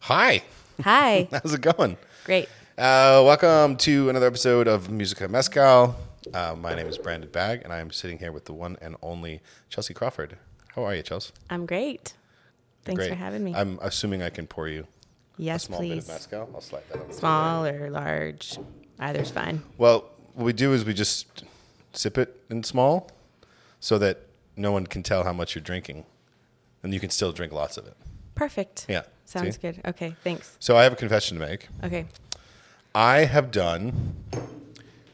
Hi, Hi. how's it going? Great. Uh, welcome to another episode of Musica Mezcal. Uh, my name is Brandon Bagg, and I am sitting here with the one and only Chelsea Crawford. How are you, Chelsea? I'm great. Thanks Great. for having me. I'm assuming I can pour you a yes, small please. bit of mezcal. I'll slide that over. Small or large, either's fine. Well, what we do is we just sip it in small, so that no one can tell how much you're drinking, and you can still drink lots of it. Perfect. Yeah. Sounds See? good. Okay, thanks. So I have a confession to make. Okay. I have done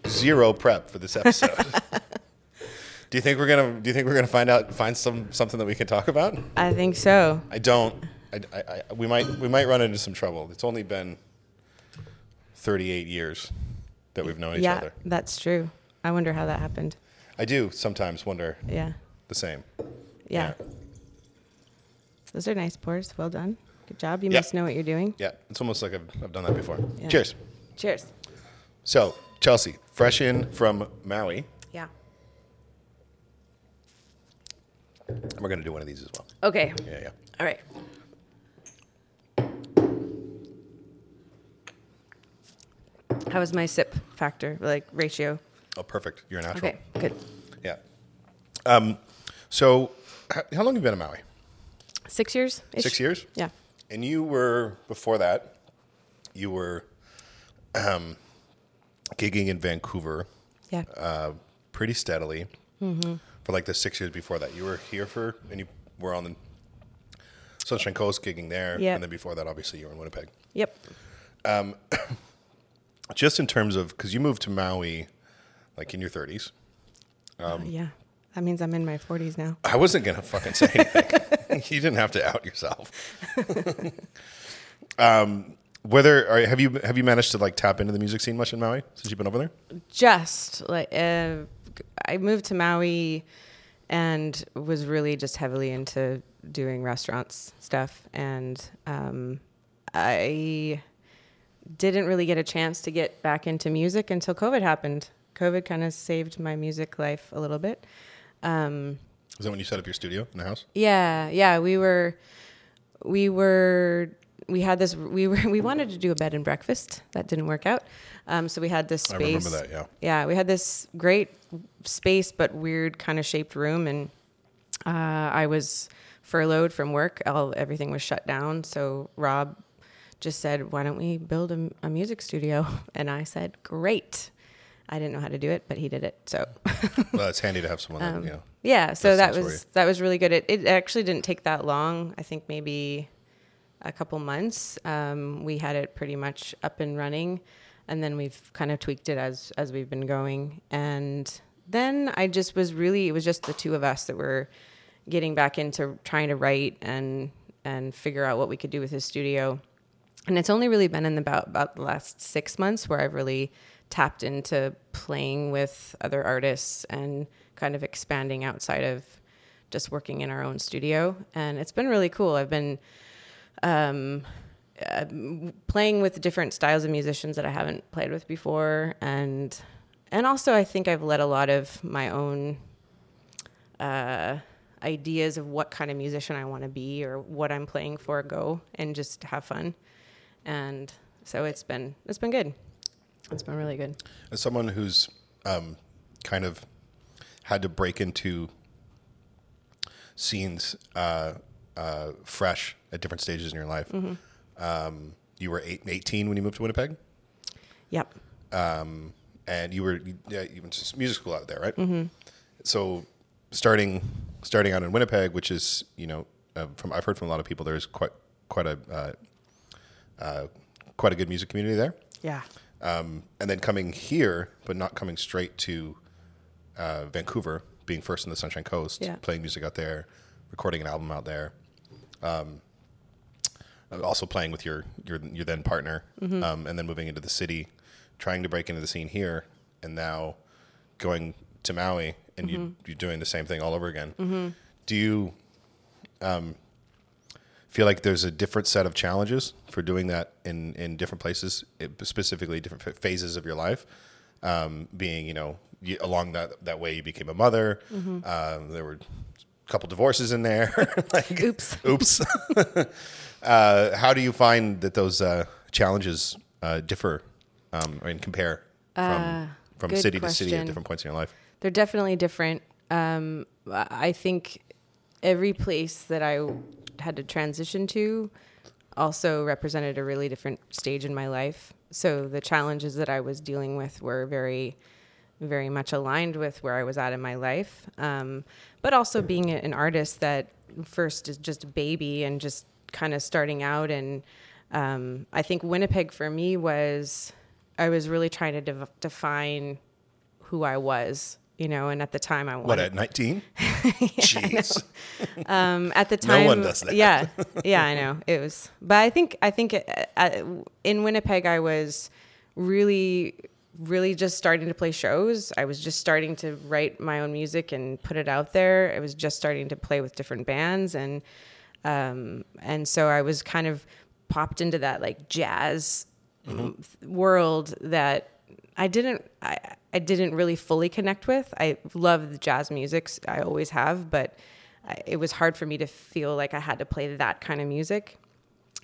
zero prep for this episode. do you think we're gonna? Do you think we're gonna find out, find some something that we can talk about? I think so. I don't. I, I, I, we might we might run into some trouble. It's only been thirty eight years that we've known each yeah, other. that's true. I wonder how that happened. I do sometimes wonder Yeah. the same. Yeah. Those are nice pours. Well done. Good job. You Yeah. must know what you're doing. Yeah, it's almost like I've, I've done that before. Yeah. Cheers. Cheers. So Chelsea, fresh in from Maui, Yeah. we're gonna do one of these as well. Okay. Yeah, yeah. All right. How was my sip factor, like ratio? Oh, perfect. You're a natural. Okay, good. Yeah. Um, so, h- how long have you been in Maui? Six years? Six years? Yeah. And you were before that. You were um, gigging in Vancouver Yeah. uh, pretty steadily for like the six years before that. You were here for, and you were on the Sunshine Coast gigging there, Yep. and then before that, obviously, you were in Winnipeg. yep. Just in terms of because you moved to Maui, like in your thirties. Uh, yeah. That means I'm in my 40s now. I wasn't gonna fucking say anything. you didn't have to out yourself. um, whether are, have you have you managed to like tap into the music scene much in Maui since you've been over there? Just like uh, I moved to Maui and was really just heavily into doing restaurants stuff. And um, I didn't really get a chance to get back into music until COVID happened. COVID kind of saved my music life a little bit. Um, Is that when you set up your studio in the house? Yeah, yeah, we were, we were, we had this. We were, we wanted to do a bed and breakfast. That didn't work out. Um, so we had this space. I remember that. Yeah. Yeah, we had this great space, but weird kind of shaped room, and uh, I was furloughed from work. All everything was shut down. So Rob just said, "Why don't we build a, a music studio?" And I said, "Great." I didn't know how to do it, but he did it. So Well, it's handy to have someone Um, that you know. yeah, so that was that was really good. It it actually didn't take that long. I think maybe a couple months. Um, we had it pretty much up and running, and then we've kind of tweaked it as as we've been going. And then I just was really it was just the two of us that were getting back into trying to write and and figure out what we could do with his studio. And it's only really been in about about the last six months where I've really tapped into playing with other artists and kind of expanding outside of just working in our own studio. And it's been really cool. I've been um, uh, playing with different styles of musicians that I haven't played with before, and and also I think I've let a lot of my own uh, ideas of what kind of musician I want to be or what I'm playing for go and just have fun. And so it's been it's been good. It's been really good. As someone who's um, kind of had to break into scenes uh, uh, fresh at different stages in your life, Mm-hmm. um, you were eight, 18 when you moved to Winnipeg, Yep. um, and you were yeah, you went to music school out there, right? Mm-hmm. So starting starting out in Winnipeg, which is you know uh, from I've heard from a lot of people, there's quite quite a uh, uh, quite a good music community there. Yeah. Um, and then coming here, but not coming straight to uh, Vancouver, being first in the Sunshine Coast, Yeah. playing music out there, recording an album out there, um, also playing with your your your then partner, Mm-hmm. um, and then moving into the city, trying to break into the scene here, and now going to Maui, and you, Mm-hmm. you're doing the same thing all over again. Do you um, feel like there's a different set of challenges for doing that in, in different places, it- specifically different ph- phases of your life. Um, being, you know, you, along that that way, you became a mother. Um, there were a couple divorces in there. like, Oops. Oops. uh, how do you find that those uh, challenges uh, differ um, and compare from from good city to city at different points in your life? They're definitely different. Um, I think every place that I had to transition to also represented a really different stage in my life. So the challenges that I was dealing with were very, very much aligned with where I was at in my life. Um, but also being an artist that first is just a baby and just kind of starting out. And um, I think Winnipeg for me was, I was really trying to dev- define who I was, you know, and at the time I wanted What at nineteen? Jeez. um, at the time. No one does that. Yeah, yeah, I know it was, but I think I think uh, uh, in Winnipeg I was really, really just starting to play shows. I was just starting to write my own music and put it out there. I was just starting to play with different bands, and um, and so I was kind of popped into that like jazz world that I didn't I, I didn't really fully connect with. I love the jazz music. I always have, but I, it was hard for me to feel like I had to play that kind of music.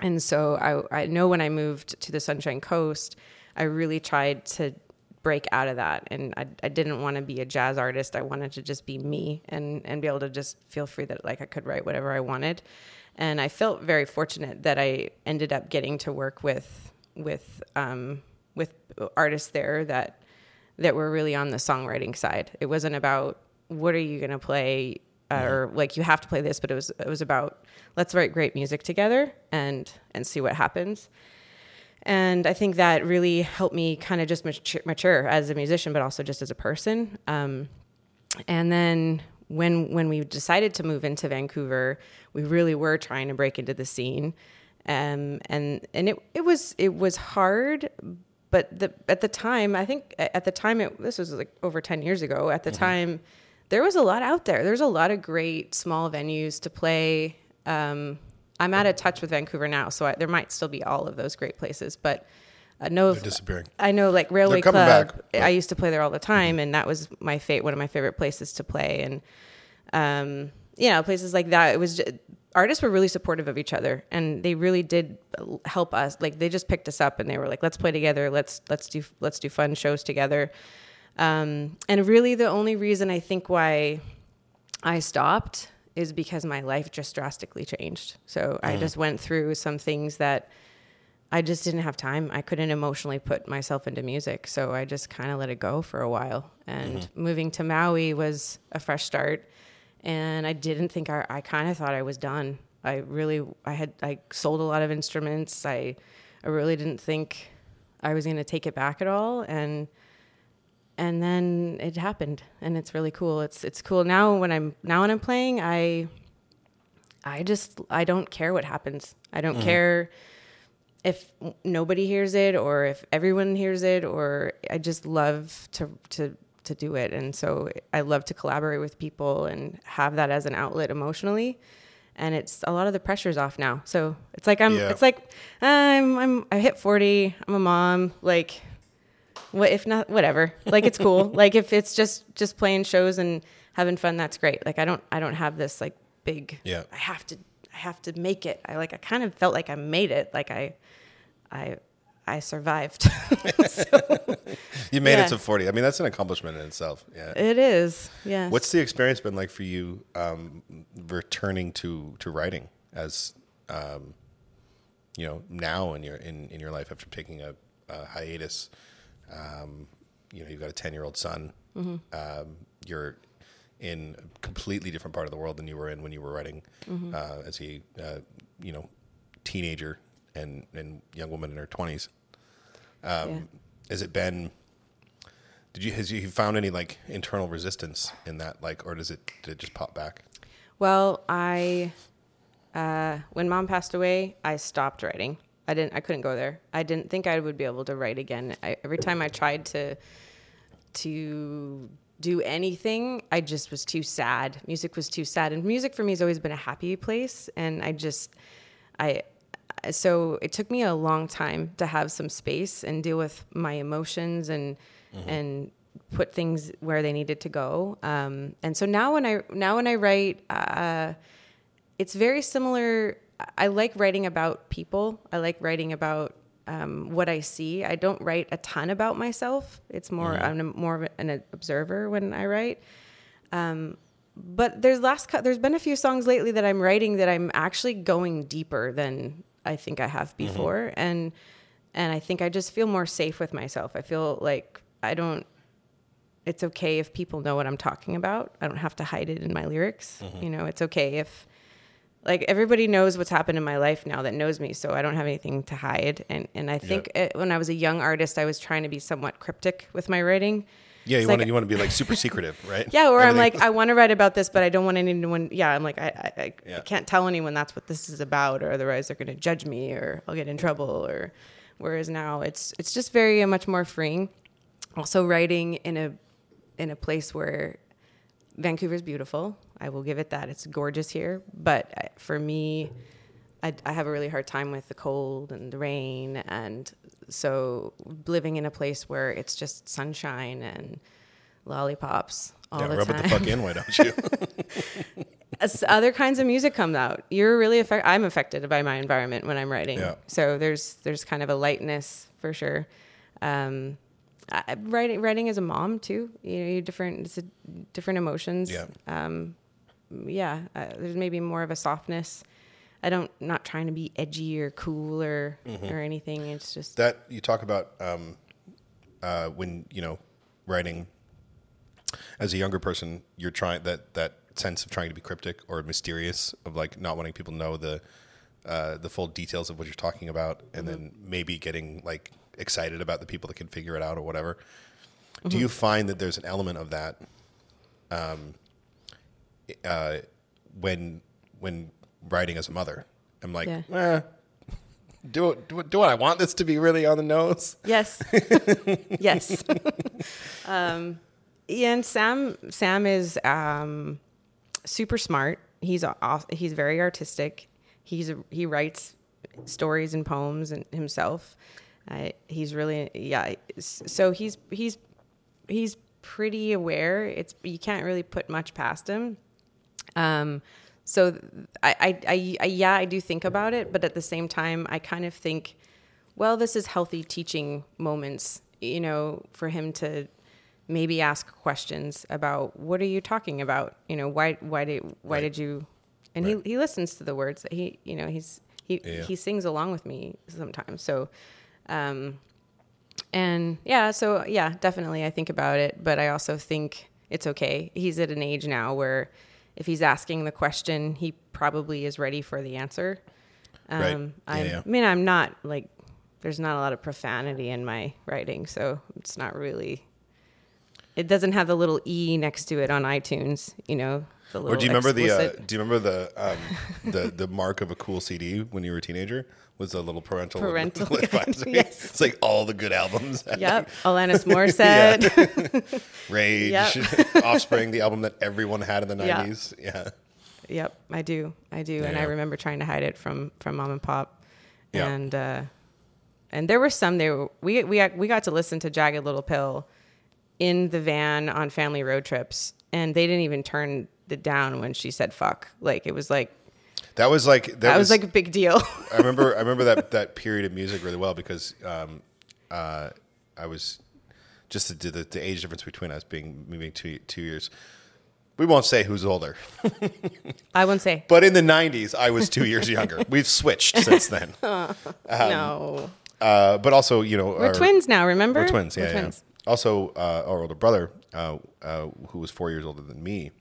And so I, I know when I moved to the Sunshine Coast, I really tried to break out of that. And I, I didn't want to be a jazz artist. I wanted to just be me and, and be able to just feel free that like I could write whatever I wanted. And I felt very fortunate that I ended up getting to work with with um, with artists there that that were really on the songwriting side. It wasn't about what are you going to play uh, or like you have to play this, but it was it was about let's write great music together and and see what happens. And I think that really helped me kind of just mature, mature as a musician, but also just as a person. Um, and then when when we decided to move into Vancouver, we really were trying to break into the scene, um, and and it it was it was hard, but the at the time I think at the time it this was like over ten years ago. At the time, there was a lot out there. There's a lot of great small venues to play. Um, I'm out of touch with Vancouver now, so I, there might still be all of those great places, but. I know They're disappearing. I know like Railway Club. back, I used to play there all the time, and that was my fate. One of my favorite places to play, and um, you know, places like that. It was just, artists were really supportive of each other, and they really did help us. Like they just picked us up, and they were like, "Let's play together. Let's let's do let's do fun shows together." Um, and really, the only reason I think why I stopped is because my life just drastically changed. So I just went through some things that I just didn't have time. I couldn't emotionally put myself into music. So I just kind of let it go for a while. And moving to Maui was a fresh start. And I didn't think I, I kind of thought I was done. I really, I had, I sold a lot of instruments. I, I really didn't think I was going to take it back at all. And, and then it happened and it's really cool. It's, it's cool now when I'm, now when I'm playing, I, I just, I don't care what happens. I don't mm-hmm. care if nobody hears it or if everyone hears it or I just love to to to do it and so I love to collaborate with people and have that as an outlet emotionally and it's a lot of the pressure's off now so it's like I'm Yeah. it's like I'm I'm I hit 40 I'm a mom like what if not whatever like it's cool like if it's just just playing shows and having fun that's great like I don't I don't have this like big Yeah. I have to I have to make it. I like I kind of felt like I made it. Like I I I survived. You made Yeah. it to 40. I mean, that's an accomplishment in itself. Yeah. it is. Yeah. What's the experience been like for you um, returning to, to writing as, um, you know, now in your, in, in your life after taking a, a hiatus? Um, you know, you've got a 10 year old son. Um, you're in a completely different part of the world than you were in when you were writing uh, as a, uh, you know, teenager and, and young woman in her 20s. yeah. Has it been? Did you has you found any like internal resistance in that like, or does it did it just pop back? Well, I uh, when mom passed away, I stopped writing. I didn't. I couldn't go there. I didn't think I would be able to write again. I, every time I tried to to do anything, I just was too sad. Music was too sad, and music for me has always been a happy place. And I just, I, so it took me a long time to have some space and deal with my emotions and and put things where they needed to go. Um, and so now when I now when I write, uh, it's very similar. I like writing about people. I like writing about um, what I see. I don't write a ton about myself. It's more I'm a- more of an observer when I write. Um, but there's last there's been a few songs lately that I'm writing that I'm actually going deeper than I think I have mm-hmm. before, and and I think I just feel more safe with myself. I feel like I don't. It's okay if people know what I'm talking about. I don't have to hide it in my lyrics. Mm-hmm. You know, it's okay if like everybody knows what's happened in my life now that knows me so i don't have anything to hide and and i think it, when i was a young artist i was trying to be somewhat cryptic with my writing Yeah, you want like- to you want to be like super secretive, right? yeah or i'm like i want to write about this but i don't want anyone yeah i'm like i i, I, Yeah. I can't tell anyone that's what this is about or otherwise they're going to judge me or i'll get in trouble or whereas now it's it's just very uh, much more freeing also writing in a in a place where Vancouver's beautiful. I will give it that. It's gorgeous here. But for me, I, I have a really hard time with the cold and the rain. And so living in a place where it's just sunshine and lollipops all yeah, the rub time. it the fuck in, why don't you? As other kinds of music comes out. You're really affected. I'm affected by my environment when I'm writing. Yeah. So there's there's kind of a lightness for sure. Um, I, writing writing as a mom too. You know, you different it's a, different emotions. Yeah. Um, yeah. Uh, there's maybe more of a softness. I don't not trying to be edgy or cool or Mm-hmm. or anything. It's just that you talk about um, uh, when you know writing as a younger person, you're trying that that sense of trying to be cryptic or mysterious of like not wanting people to know the uh, the full details of what you're talking about, and then maybe getting like excited about the people that can figure it out or whatever. Do you find that there's an element of that um, uh, when when writing as a mother? I'm like, Yeah. eh, do do do I want this to be really on the nose? Yes. yes. um, yeah, and Sam Sam is um, super smart. He's he's very artistic. He's a, he writes stories and poems and himself. Uh, he's really yeah. So he's he's he's pretty aware. It's you can't really put much past him. Um, so I, I, I, yeah, I do think about it, but at the same time, I kind of think, well, this is healthy teaching moments, you know, for him to maybe ask questions about what are you talking about? You know, why, why did, why Right. did you, and Right. he, he listens to the words that he, you know, he's, he, Yeah. he sings along with me sometimes. So, um, and yeah, so yeah, definitely I think about it, but I also think it's okay. He's at an age now where if he's asking the question, he probably is ready for the answer. Um, Right. Yeah, yeah. I mean, I'm not like, there's not a lot of profanity in my writing, so it's not really, it doesn't have the little E next to it on iTunes, you know? Or do you remember the uh, do you remember the um, the the mark of a cool CD when you were a teenager was a little parental Parental advisory. yes. It's like all the good albums. Yep, Alanis Morissette. Rage, Yep. Offspring, the album that everyone had in the Yeah. nineties. Yeah. Yep, I do. I do, and I remember trying to hide it from from mom and pop. Yeah. And uh, and there were some there. We we we got to listen to Jagged Little Pill in the van on family road trips, and they didn't even turn it down when she said "fuck." Like it was like That was like that, that, was, like a big deal. I remember I remember that that period of music really well because um, uh, I was just the, the the age difference between us being moving two two years. We won't say who's older, I wouldn't say but in the '90s, I was two years younger. We've switched since then. no. Uh, but also, you know, We're our- twins now. Remember? We're twins. Yeah, We're yeah. twins. Also, uh, our older brother, uh, uh, who was four years older than me,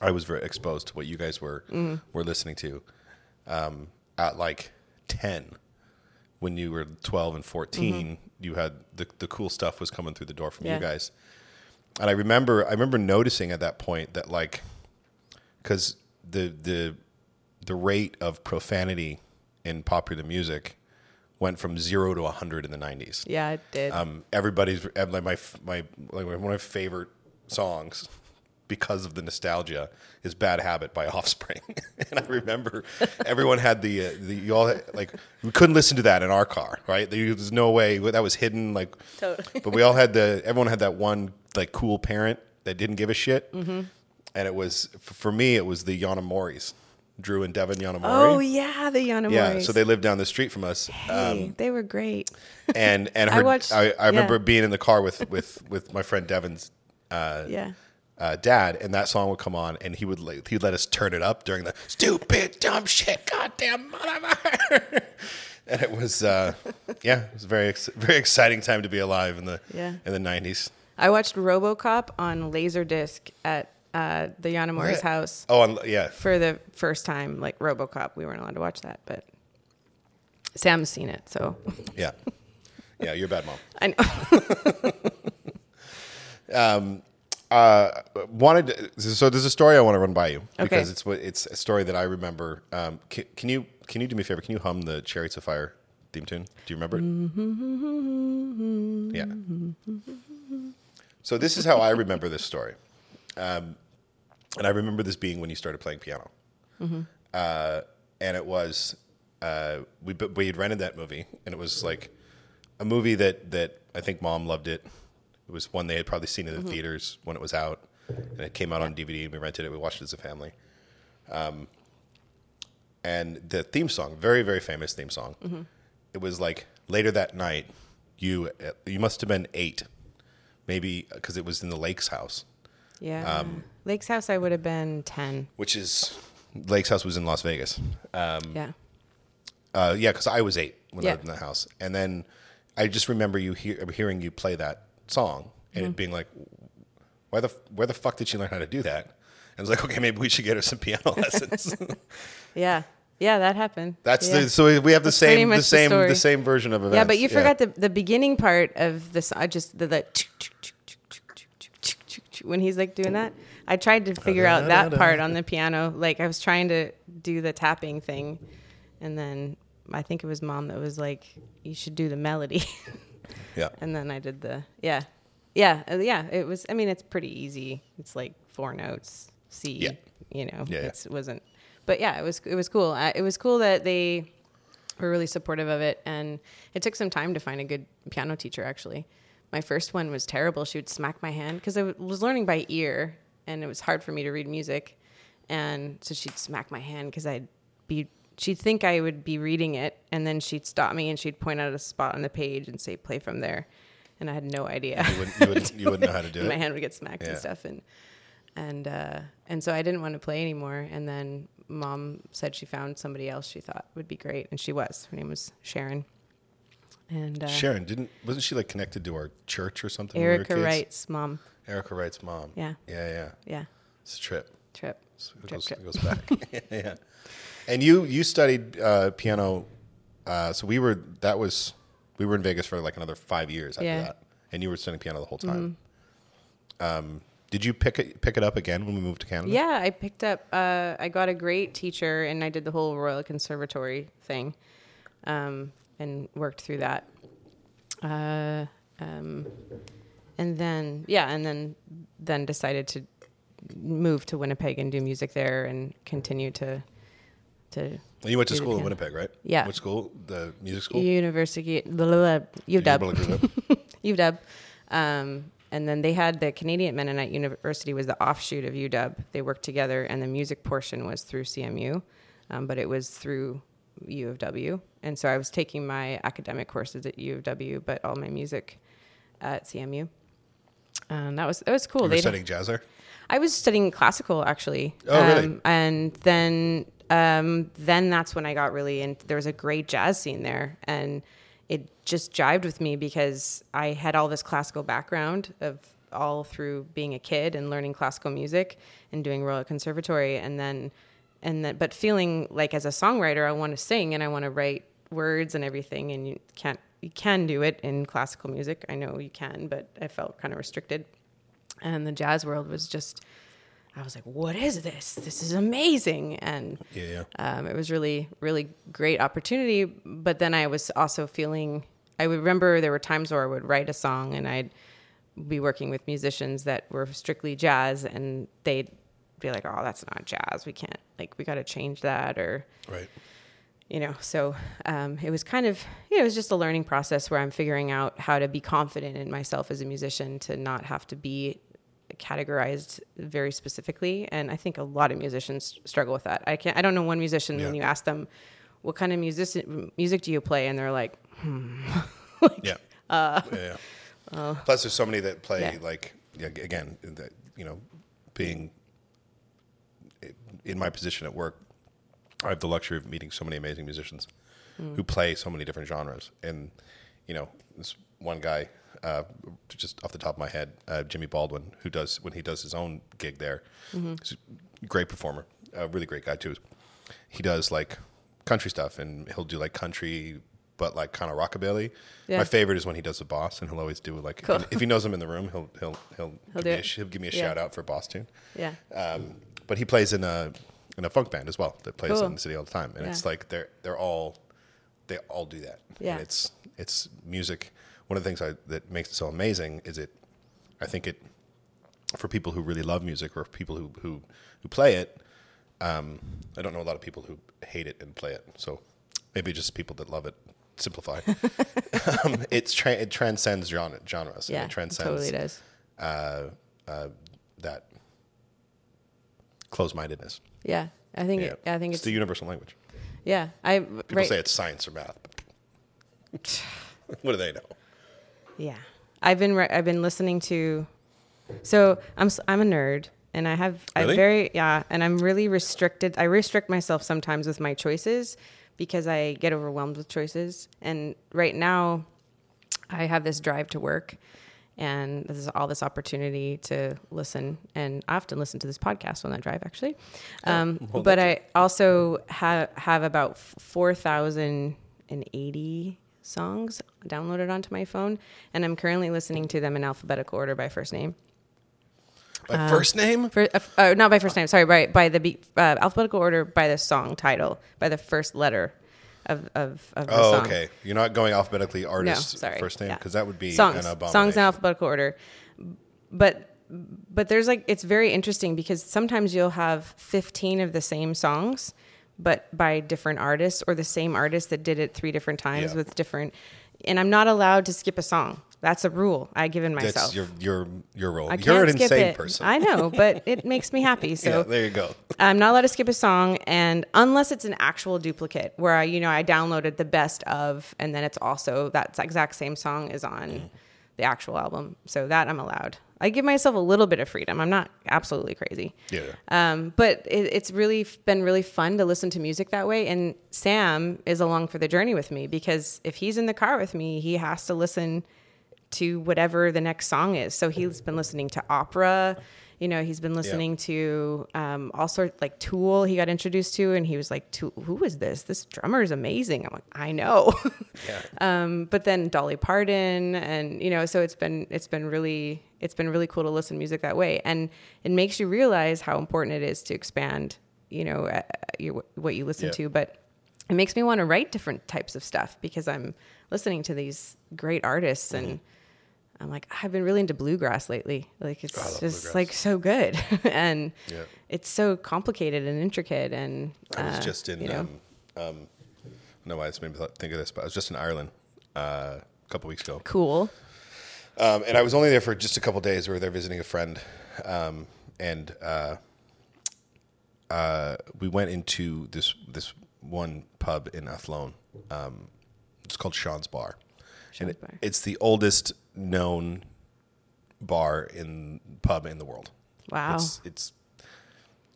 I was very exposed to what you guys were Mm-hmm. were listening to um, at like ten. When you were twelve and 14 you had the the cool stuff was coming through the door from Mm-hmm. Yeah. you guys. And I remember, I remember noticing at that point that like, because the the the rate of profanity in popular music went from zero to hundred in the nineties. Yeah, it did. Um, everybody's like my my like one of my favorite songs because of the nostalgia is "Bad Habit" by Offspring, and I remember everyone had the uh, the you all had, like we couldn't listen to that in our car, right? There was no way that was hidden, like. Totally. But we all had the everyone had that one like cool parent that didn't give a shit, Mm-hmm. and it was for me it was the Yanamoris, Drew and Devin Yanamori. Oh yeah, the Yanamoris. yeah, so they lived down the street from us. Hey, Um, they were great. and and I her, I, watched- I, remember yeah. being in the car with with with my friend Devin's uh, Yeah. uh, dad, and that song would come on, and he would like, he'd let us turn it up during the stupid dumb shit, goddamn motherfucker. and it was uh, yeah, it was a very ex- very exciting time to be alive in the Yeah. in the nineties. I watched RoboCop on Laserdisc at uh, the Yanamori's What? house Oh, and, yeah, for the first time. Like RoboCop, we weren't allowed to watch that, but Sam's seen it, so yeah, yeah. You're a bad mom. I know. um, uh, wanted to, so there's a story I want to run by you Okay. because it's what it's a story that I remember. Um, can, can you can you do me a favor? Can you hum the Chariots of Fire theme tune? Do you remember it? Yeah. So this is how I remember this story, um, and I remember this being when you started playing piano, uh, and it was uh, we we had rented that movie, and it was like a movie that that I think mom loved it. It was one they had probably seen in the theaters when it was out, and it came out on DVD. and We rented it. We watched it as a family. Um, and the theme song, very very famous theme song. It was like later that night. You you must have been eight, maybe because it was in the Lake's house, Yeah. Um, Lake's house, I would have been 10. which is Lake's house was in Las Vegas. Um, yeah. Uh, yeah, because I was eight when I Yeah. lived in the house, and then I just remember you hear, hearing you play that song and Mm-hmm. it being like, "Why the where the fuck did she learn how to do that?" And I was like, "Okay, maybe we should get her some piano lessons." Yeah. Yeah, that happened. That's yeah. the so we have the That's same the the same the, story. same version of events. Yeah, but you forgot the the beginning part of this. I just the, the when he's like doing that. I tried to figure out that part on the piano. Like I was trying to do the tapping thing, and then I think it was mom that was like, "You should do the melody," yeah. and then I did the yeah, yeah, uh, yeah. It was. I mean, it's pretty easy. It's like four notes, C. Yeah. You know, Yeah, it wasn't. But yeah, it was it was cool. I, it was cool that they were really supportive of it, and it took some time to find a good piano teacher. Actually, my first one was terrible. She would smack my hand because I w- was learning by ear, and it was hard for me to read music, and so she'd smack my hand because I'd be. She'd think I would be reading it, and then she'd stop me and she'd point out a spot on the page and say, "Play from there," and I had no idea. You wouldn't, you wouldn't, you wouldn't know how to do it. my hand would get smacked Yeah. and stuff and and uh and so I didn't want to play anymore and then mom said she found somebody else she thought would be great and she was her name was Sharon and uh, Sharon didn't wasn't she like connected to our church or something? we Erica kids? Wright's mom Erica Wright's mom. Yeah. Yeah, yeah. yeah It's a trip. trip So it Trip, goes, trip. it goes back. yeah. And you you studied uh, piano. Uh, so we were that was we were in Vegas for like another five years after Yeah. Mm-hmm. that, and you were studying piano the whole time. Um, did you pick it pick it up again when we moved to Canada? yeah I picked up uh I got a great teacher and I did the whole Royal Conservatory thing um and worked through that uh um and then yeah and then then decided to move to Winnipeg and do music there and continue to to you went to school in. Winnipeg, right? Yeah. Which school? The music school. university blah, blah, blah, UW UW. UW um, and then they had the Canadian Mennonite University was the offshoot of UW they worked together and the music portion was through CMU um, but it was through U of W and so I was taking my academic courses at U of W but all my music at CMU and that was that was cool You were studying jazz there. I was studying classical actually. Oh, really? Um, and then um, then that's when I got really in. There was a great jazz scene there, and it just jived with me because I had all this classical background of all through being a kid and learning classical music and doing Royal Conservatory, and then and that but feeling like as a songwriter, I want to sing and I want to write words and everything, and you can't you can do it in classical music. I know you can, but I felt kind of restricted and the jazz world was just i was like what is this this is amazing and Yeah, yeah. um, it was really really great opportunity but then i was also feeling i would remember there were times where i would write a song and i'd be working with musicians that were strictly jazz, and they'd be like, "Oh, that's not jazz. We can't like we got to change that," or Right. you know. So um, it was kind of you know, it was just a learning process where I'm figuring out how to be confident in myself as a musician to not have to be categorized very specifically and i think a lot of musicians struggle with that i can't i don't know one musician when you ask them what kind of music music do you play and they're like Yeah. yeah. yeah. Plus, there's so many that play Uh, Yeah. like yeah, again, that you know, being in my position at work, I have the luxury of meeting so many amazing musicians Mm. who play so many different genres. And you know, this one guy, uh, just off the top of my head, uh, Jimmy Baldwin, who does when he does his own gig there, Mm-hmm. he's a great performer, a really great guy too. He does like country stuff, and he'll do like country. But like kind of rockabilly. Yeah. My favorite is when he does the boss, and he'll always do like if, Cool. he, if he knows I'm in the room, he'll he'll he'll, He'll give, me a, he'll give me a Yeah. shout out for boss tune. yeah Um, but he plays in a in a funk band as well that plays Cool. in the city all the time, and it's like they're they're all they all do that. Yeah. and it's it's music. One of the things I, that makes it so amazing is it. I think it for people who really love music or people who who who play it. Um, I don't know a lot of people who hate it and play it, so maybe just people that love it. Simplify. um, it's tra- it transcends genre, genres. yeah it it transcends totally does uh, uh, that close-mindedness. yeah i think it, i think it's it's, the universal language. yeah i People right say it's science or math. what do they know? Yeah, I've been re- I've been listening to. So I'm I'm a nerd, and I have Really? I'm very yeah, and I'm really restricted. I restrict myself sometimes with my choices because I get overwhelmed with choices. And right now, I have this drive to work, and this is all this opportunity to listen. And I often listen to this podcast on that drive, actually. Um, well, but I also have have about four thousand and eighty songs downloaded onto my phone, and I'm currently listening to them in alphabetical order by first name. My first name? For, uh, uh, not by first name, sorry, by by the be- uh, alphabetical order by the song title, by the first letter of of, of the Oh, song. okay. You're not going alphabetically artist no, sorry. first name Yeah. because that would be songs songs in alphabetical order but but there's like it's very interesting because sometimes you'll have 15 of the same songs but by different artists or the same artist that did it three different times Yeah. with different and i'm not allowed to skip a song that's a rule I've given myself That's your your your role. I You're an insane it. person. I know, but it makes me happy. So yeah, there you go. I'm not allowed to skip a song, and unless it's an actual duplicate, where I, you know, I downloaded the best of, and then it's also that exact same song is on Mm. the actual album. So that I'm allowed. I give myself a little bit of freedom. I'm not absolutely crazy. Yeah. Um, but it, it's really been really fun to listen to music that way. And Sam is along for the journey with me because if he's in the car with me, he has to listen to whatever the next song is. So he's been listening to opera. You know, he's been listening to um, all sorts like Tool. He got introduced to, and he was like, "Tool, "Who is this? This drummer is amazing." I'm like, "I know." Yeah. um, but then Dolly Parton, and you know, so it's been it's been really it's been really cool to listen to music that way, and it makes you realize how important it is to expand. You know, uh, you, what you listen Yeah. to, but it makes me want to write different types of stuff because I'm listening to these great artists and I'm like I've been really into bluegrass lately. Like it's just bluegrass. like so good and Yeah. it's so complicated and intricate and I was uh, just in. you know, um, um, I don't know why this made me think of this, but I was just in Ireland uh, a couple weeks ago, cool. um, and I was only there for just a couple days. We were there visiting a friend, um, and uh, uh, we went into this this one pub in Athlone. Um, it's called Sean's Bar, and it- Bar. it's the oldest known bar in pub in the world. Wow. It's, it's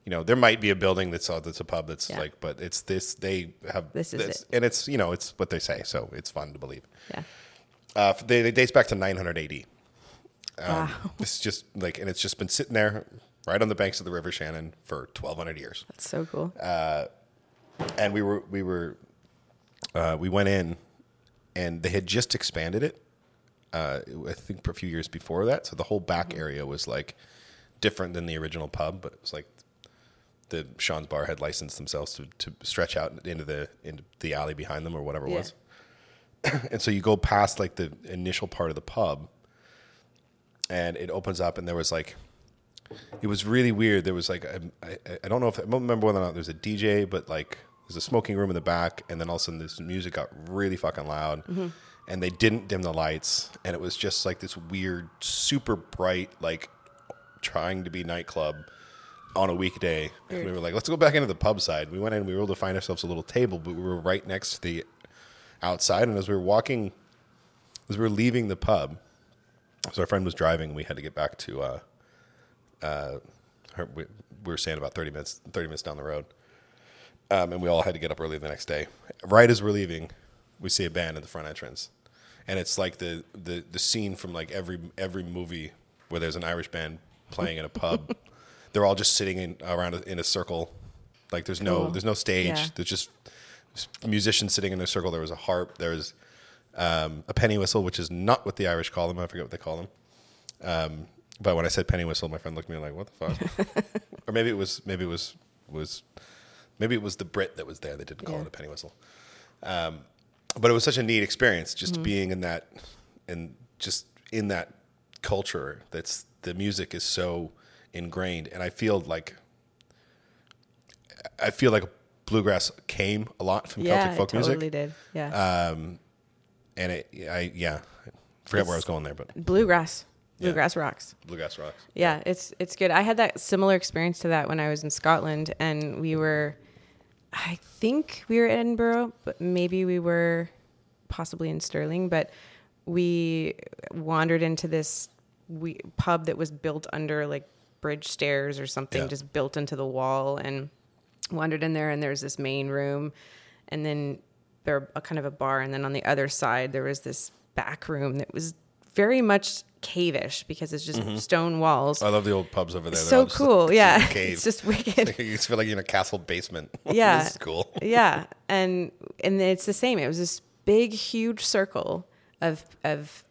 you know there might be a building that's uh, that's a pub that's Yeah. like, but it's this they have This is it. and it's you know it's what they say, so it's fun to believe. Yeah. Uh, they, it dates back to 900 AD. Um, Wow. It's just like, and it's just been sitting there right on the banks of the River Shannon for 1,200 years. That's so cool. Uh, And we were, we were, uh, we went in, and they had just expanded it. Uh, I think a few years before that, so the whole back area was like different than the original pub, but it was like the Sean's Bar had licensed themselves to, to stretch out into the into the alley behind them or whatever it was. and so you go past like the initial part of the pub and it opens up, and there was like, it was really weird. There was like, I, I, I don't know if I don't remember whether or not there's a DJ, but like there's a smoking room in the back, and then all of a sudden this music got really fucking loud, and they didn't dim the lights, and it was just like this weird, super bright, like trying to be nightclub on a weekday. And we were like, let's go back into the pub side. We went in, we were able to find ourselves a little table, but we were right next to the outside. And as we were walking, as we were leaving the pub, so our friend was driving, and we had to get back to, uh, uh, her, we, we were staying about 30 minutes, 30 minutes down the road. Um, and we all had to get up early the next day. Right as we're leaving, we see a band at the front entrance. And it's like the, the, the scene from like every every movie where there's an Irish band playing in a pub. They're all just sitting in around a, in a circle. Like there's no Cool. there's no stage. Yeah. There's just musicians sitting in a circle. There was a harp. There was um, a penny whistle, which is not what the Irish call them. I forget what they call them. Um, but when I said penny whistle, my friend looked at me like, "What the fuck?" or maybe it was maybe it was was maybe it was the Brit that was there. They didn't call Yeah. it a penny whistle. Um, but it was such a neat experience just Mm-hmm. being in that and just in that culture. That's the music is so ingrained, and I feel like I feel like bluegrass came a lot from yeah, Celtic folk it totally music, did. Yeah, and it I yeah forget where I was going there, but bluegrass, Yeah. bluegrass rocks. bluegrass rocks. Yeah, it's it's good. I had that similar experience to that when I was in Scotland, and we were, I think we were in Edinburgh, but maybe we were possibly in Stirling. But we wandered into this we, pub that was built under like bridge stairs or something, Yeah. just built into the wall, and wandered in there. And there's this main room, and then there a kind of a bar, and then on the other side there was this back room that was very much cave-ish because it's just mm-hmm. stone walls. I love the old pubs over there. They're so like cool, this yeah. cave. It's just wicked. you just feel like you're in a castle basement. Yeah. this is cool. yeah, and and it's the same. It was this big, huge circle of of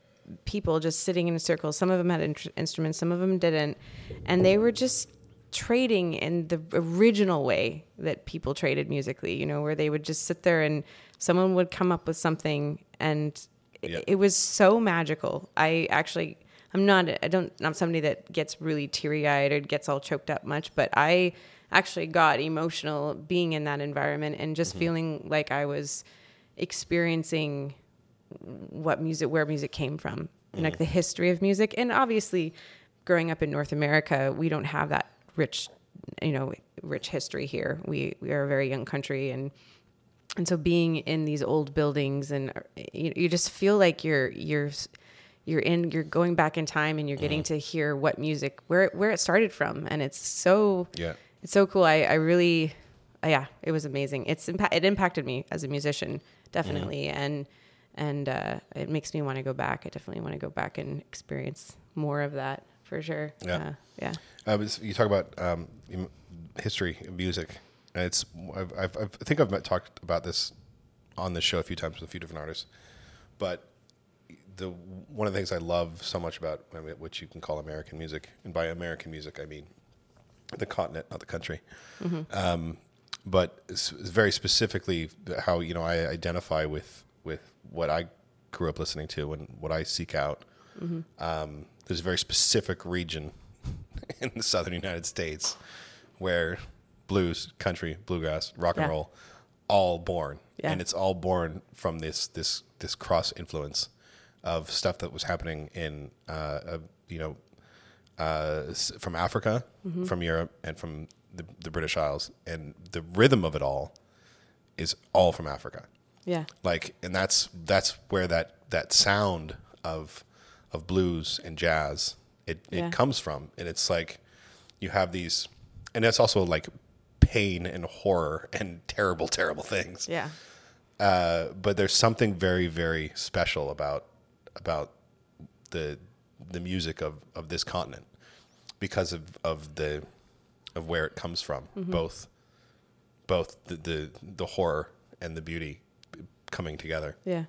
people just sitting in a circle. Some of them had in- instruments, some of them didn't, and they were just trading in the original way that people traded musically. You know, where they would just sit there and someone would come up with something, and Yeah. it was so magical. I actually. I'm not. I don't. I'm somebody that gets really teary eyed or gets all choked up much, but I actually got emotional being in that environment and just mm-hmm. feeling like I was experiencing what music, where music came from, and like mm. the history of music. And obviously, growing up in North America, we don't have that rich, you know, rich history here. We we are a very young country, and and so being in these old buildings, and uh, you, you just feel like you're you're you're in you're going back in time, and you're getting to hear what music where where it started from, and it's so Yeah. it's so cool. I, I really, uh, yeah, it was amazing. It's impa- it impacted me as a musician, definitely, and and uh, it makes me want to go back. I definitely want to go back and experience more of that for sure. Yeah. uh, yeah, Uh, you talk about um, history music. And it's I've, I've, I've, think I've met, talked about this on this show a few times with a few different artists. But the one of the things I love so much about what you can call American music, and by American music I mean the continent, not the country. Um, but it's, very specifically how you know I identify with with what I grew up listening to and what I seek out. Um, there's a very specific region in the southern United States where blues, country, bluegrass, rock and Yeah. roll, all born, Yeah. and it's all born from this this this cross influence of stuff that was happening in uh, uh, you know uh, from Africa, from Europe, and from the, the British Isles, and the rhythm of it all is all from Africa yeah, like and that's that's where that that sound of of blues and jazz it, it Yeah. comes from and it's like you have these and it's also like pain and horror and terrible terrible things yeah, uh, but there's something very very special about about the the music of of this continent because of of the of where it comes from both both the, the the horror and the beauty coming together yeah,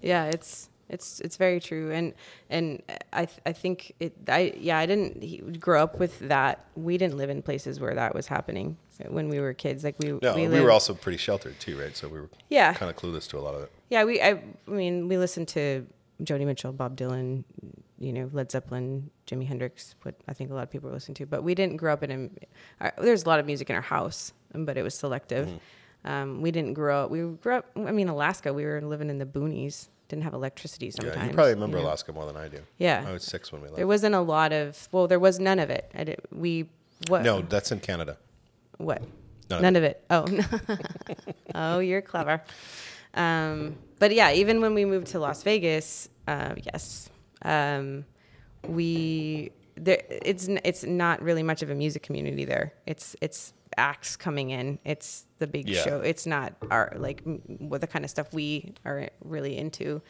yeah. It's it's it's very true, and and I th- I think it. I yeah, I didn't grow up with that. We didn't live in places where that was happening when we were kids. Like we No, we, lived- were also pretty sheltered too, right? So we were Yeah. kind of clueless to a lot of it. Yeah, we. I, I mean, we listened to Joni Mitchell, Bob Dylan, you know Led Zeppelin, Jimi Hendrix, what I think a lot of people were listening to. But we didn't grow up in a. There's a lot of music in our house, but it was selective. Um, we didn't grow up. We grew up. I mean, Alaska. We were living in the boonies. Didn't have electricity sometimes. Yeah, you probably remember know. Alaska more than I do. Yeah. I was six when we left. There wasn't a lot of. Well, there was none of it. I did, we what? no, that's in Canada. What? None of None of it. Oh, oh, you're clever. Um, but yeah, even when we moved to Las Vegas, uh, yes, um, we there. It's it's not really much of a music community there. It's it's acts coming in. It's the big Yeah. show. It's not our like m- what the kind of stuff we are really into.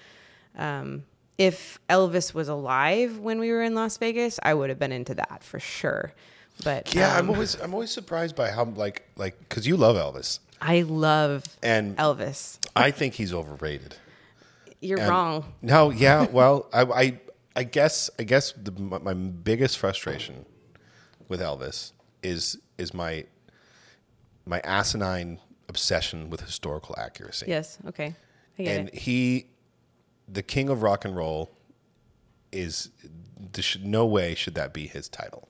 Um, if Elvis was alive when we were in Las Vegas, I would have been into that for sure. But Yeah, I'm um, always I'm always surprised by how like like because you love Elvis I love and Elvis. I think he's overrated. You're And- wrong. No, yeah, well, I, I, I guess, I guess the, my, my biggest frustration with Elvis is is my my asinine obsession with historical accuracy. Yes. Okay. And it. he, the king of rock and roll, is there no way should that be his title.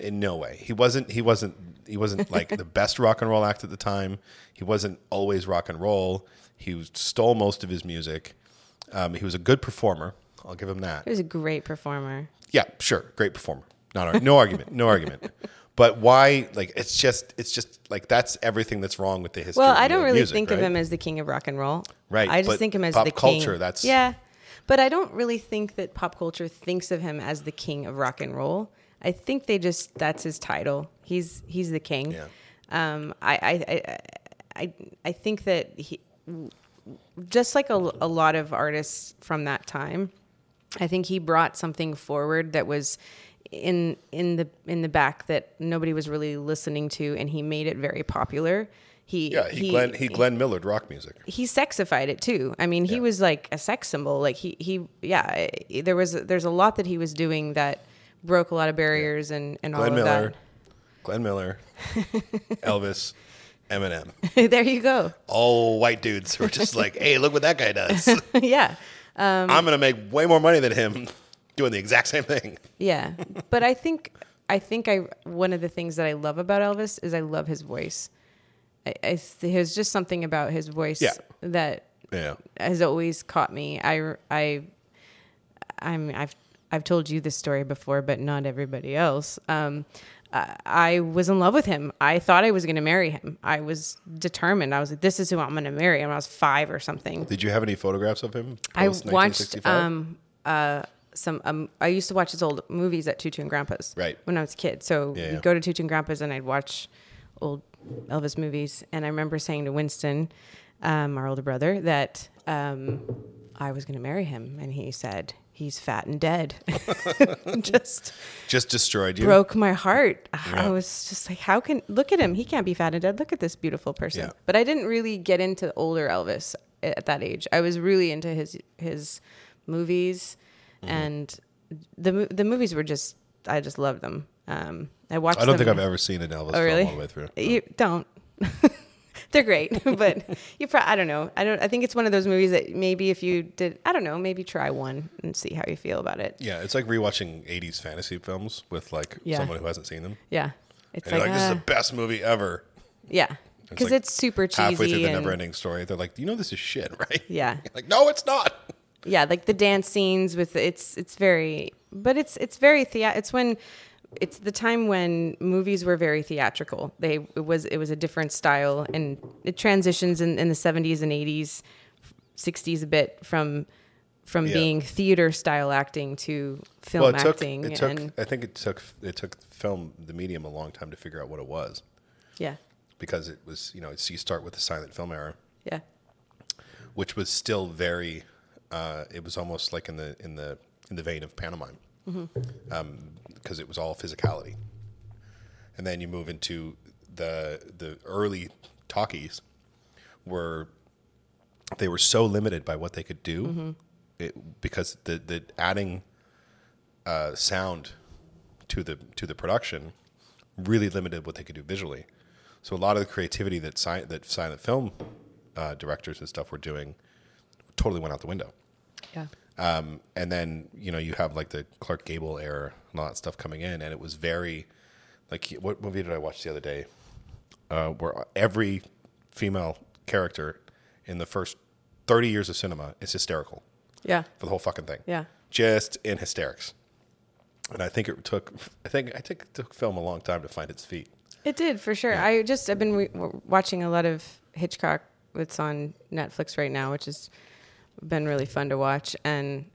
In no way, he wasn't. He wasn't. He wasn't like the best rock and roll act at the time. He wasn't always rock and roll. He stole most of his music. Um, he was a good performer. I'll give him that. He was a great performer. Yeah, sure, great performer. Not ar- no argument, no argument. But why? Like it's just, it's just like that's everything that's wrong with the history. Well, I don't really music, think of him as the king of rock and roll. Right, I just think him as pop the king. culture, that's- yeah. But I don't really think that pop culture thinks of him as the king of rock and roll. I think they just that's his title. He's he's the king. Yeah. Um, I, I, I, I, think that he, just like a, a lot of artists from that time, I think he brought something forward that was in in the in the back that nobody was really listening to, and he made it very popular. He Yeah, he, Glenn he Glenn Miller'd rock music. he sexified it too. I mean, he Yeah. was like a sex symbol. Like he he yeah, there was there's a lot that he was doing that broke a lot of barriers and and all Glenn of Miller, Glenn Miller, Elvis, Eminem, there you go. all white dudes who are just like, hey, look what that guy does. yeah. Um, I'm gonna make way more money than him doing the exact same thing. Yeah, but I think I think I one of the things that I love about Elvis is I love his voice. I, I there's just something about his voice Yeah. that Yeah, has always caught me. I I I'm I've I've told you this story before, but not everybody else. Um, I, was in love with him. I thought I was going to marry him. I was determined. I was like, "This is who I'm going to marry." When I was five or something. Did you have any photographs of him? I watched um uh some um I used to watch his old movies at Tutu and Grandpa's Right. when I was a kid. So Yeah, we'd yeah. go to Tutu and Grandpa's and I'd watch old Elvis movies. And I remember saying to Winston, um, our older brother, that um, I was going to marry him, and he said he's fat and dead. just just destroyed you. broke my heart. I was just like, how can look at him? He can't be fat and dead. Look at this beautiful person. Yeah. But I didn't really get into older Elvis at that age. I was really into his his movies, Mm-hmm. and the the movies were just I just loved them. Um, I watched. I don't think I've ever seen an Elvis Oh, really? film all the way through. You don't. They're great, but you probably I don't know. I don't. I think it's one of those movies that maybe if you did, I don't know, maybe try one and see how you feel about it. Yeah, it's like rewatching '80s fantasy films with like Yeah. someone who hasn't seen them. Yeah, it's like, like, this is uh, the best movie ever. yeah, because like it's super cheesy. Halfway through the never-ending story, they're like, "You know, this is shit, right?" Yeah. Like, no, it's not. yeah like the dance scenes with it's it's very but it's it's very thea- it's when it's the time when movies were very theatrical they it was it was a different style and it transitions in, in the 70s and 80s 60s a bit from from Yeah. being theater style acting to film well, it took. acting It took. and I think it took. It took film, the medium, a long time to figure out what it was yeah because it was. You know, it's, you start with the silent film era, yeah which was still very. Uh, it was almost like in the in the in the vein of pantomime, because it was all physicality. And then you move into the the early talkies, where they were so limited by what they could do, it, because the the adding uh, sound to the to the production really limited what they could do visually. So a lot of the creativity that si- that silent film uh, directors and stuff were doing totally went out the window. yeah Um, and then you know you have like the Clark Gable era and all that stuff coming in, and it was very like what movie did I watch the other day? Uh, where every female character in the first thirty years of cinema is hysterical Yeah. for the whole fucking thing. Yeah. just in hysterics. And I think it took I think I think it took film a long time to find its feet. It did for sure. I just I've been re- watching a lot of Hitchcock. It's on Netflix right now, which has been really fun to watch, and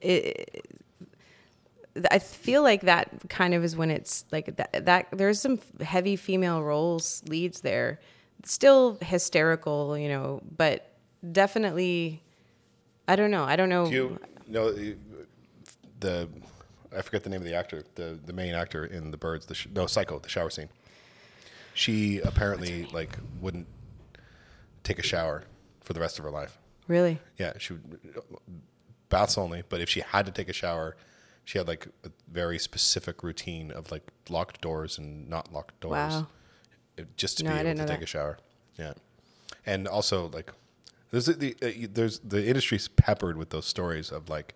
it. I feel like that kind of is when it's like that. That there's some heavy female roles leads there, still hysterical, you know, but definitely. I don't know. I don't know. Do you know the I forget the name of the actor, the the main actor in the Birds, the sh- no Psycho, the shower scene. She apparently like wouldn't take a shower for the rest of her life. Really? Yeah, she would baths only, but if she had to take a shower, she had like a very specific routine of like locked doors and not locked doors. Wow. Just to No, be able to take that. a shower. Yeah. And also like there's the uh, there's the industry's peppered with those stories of like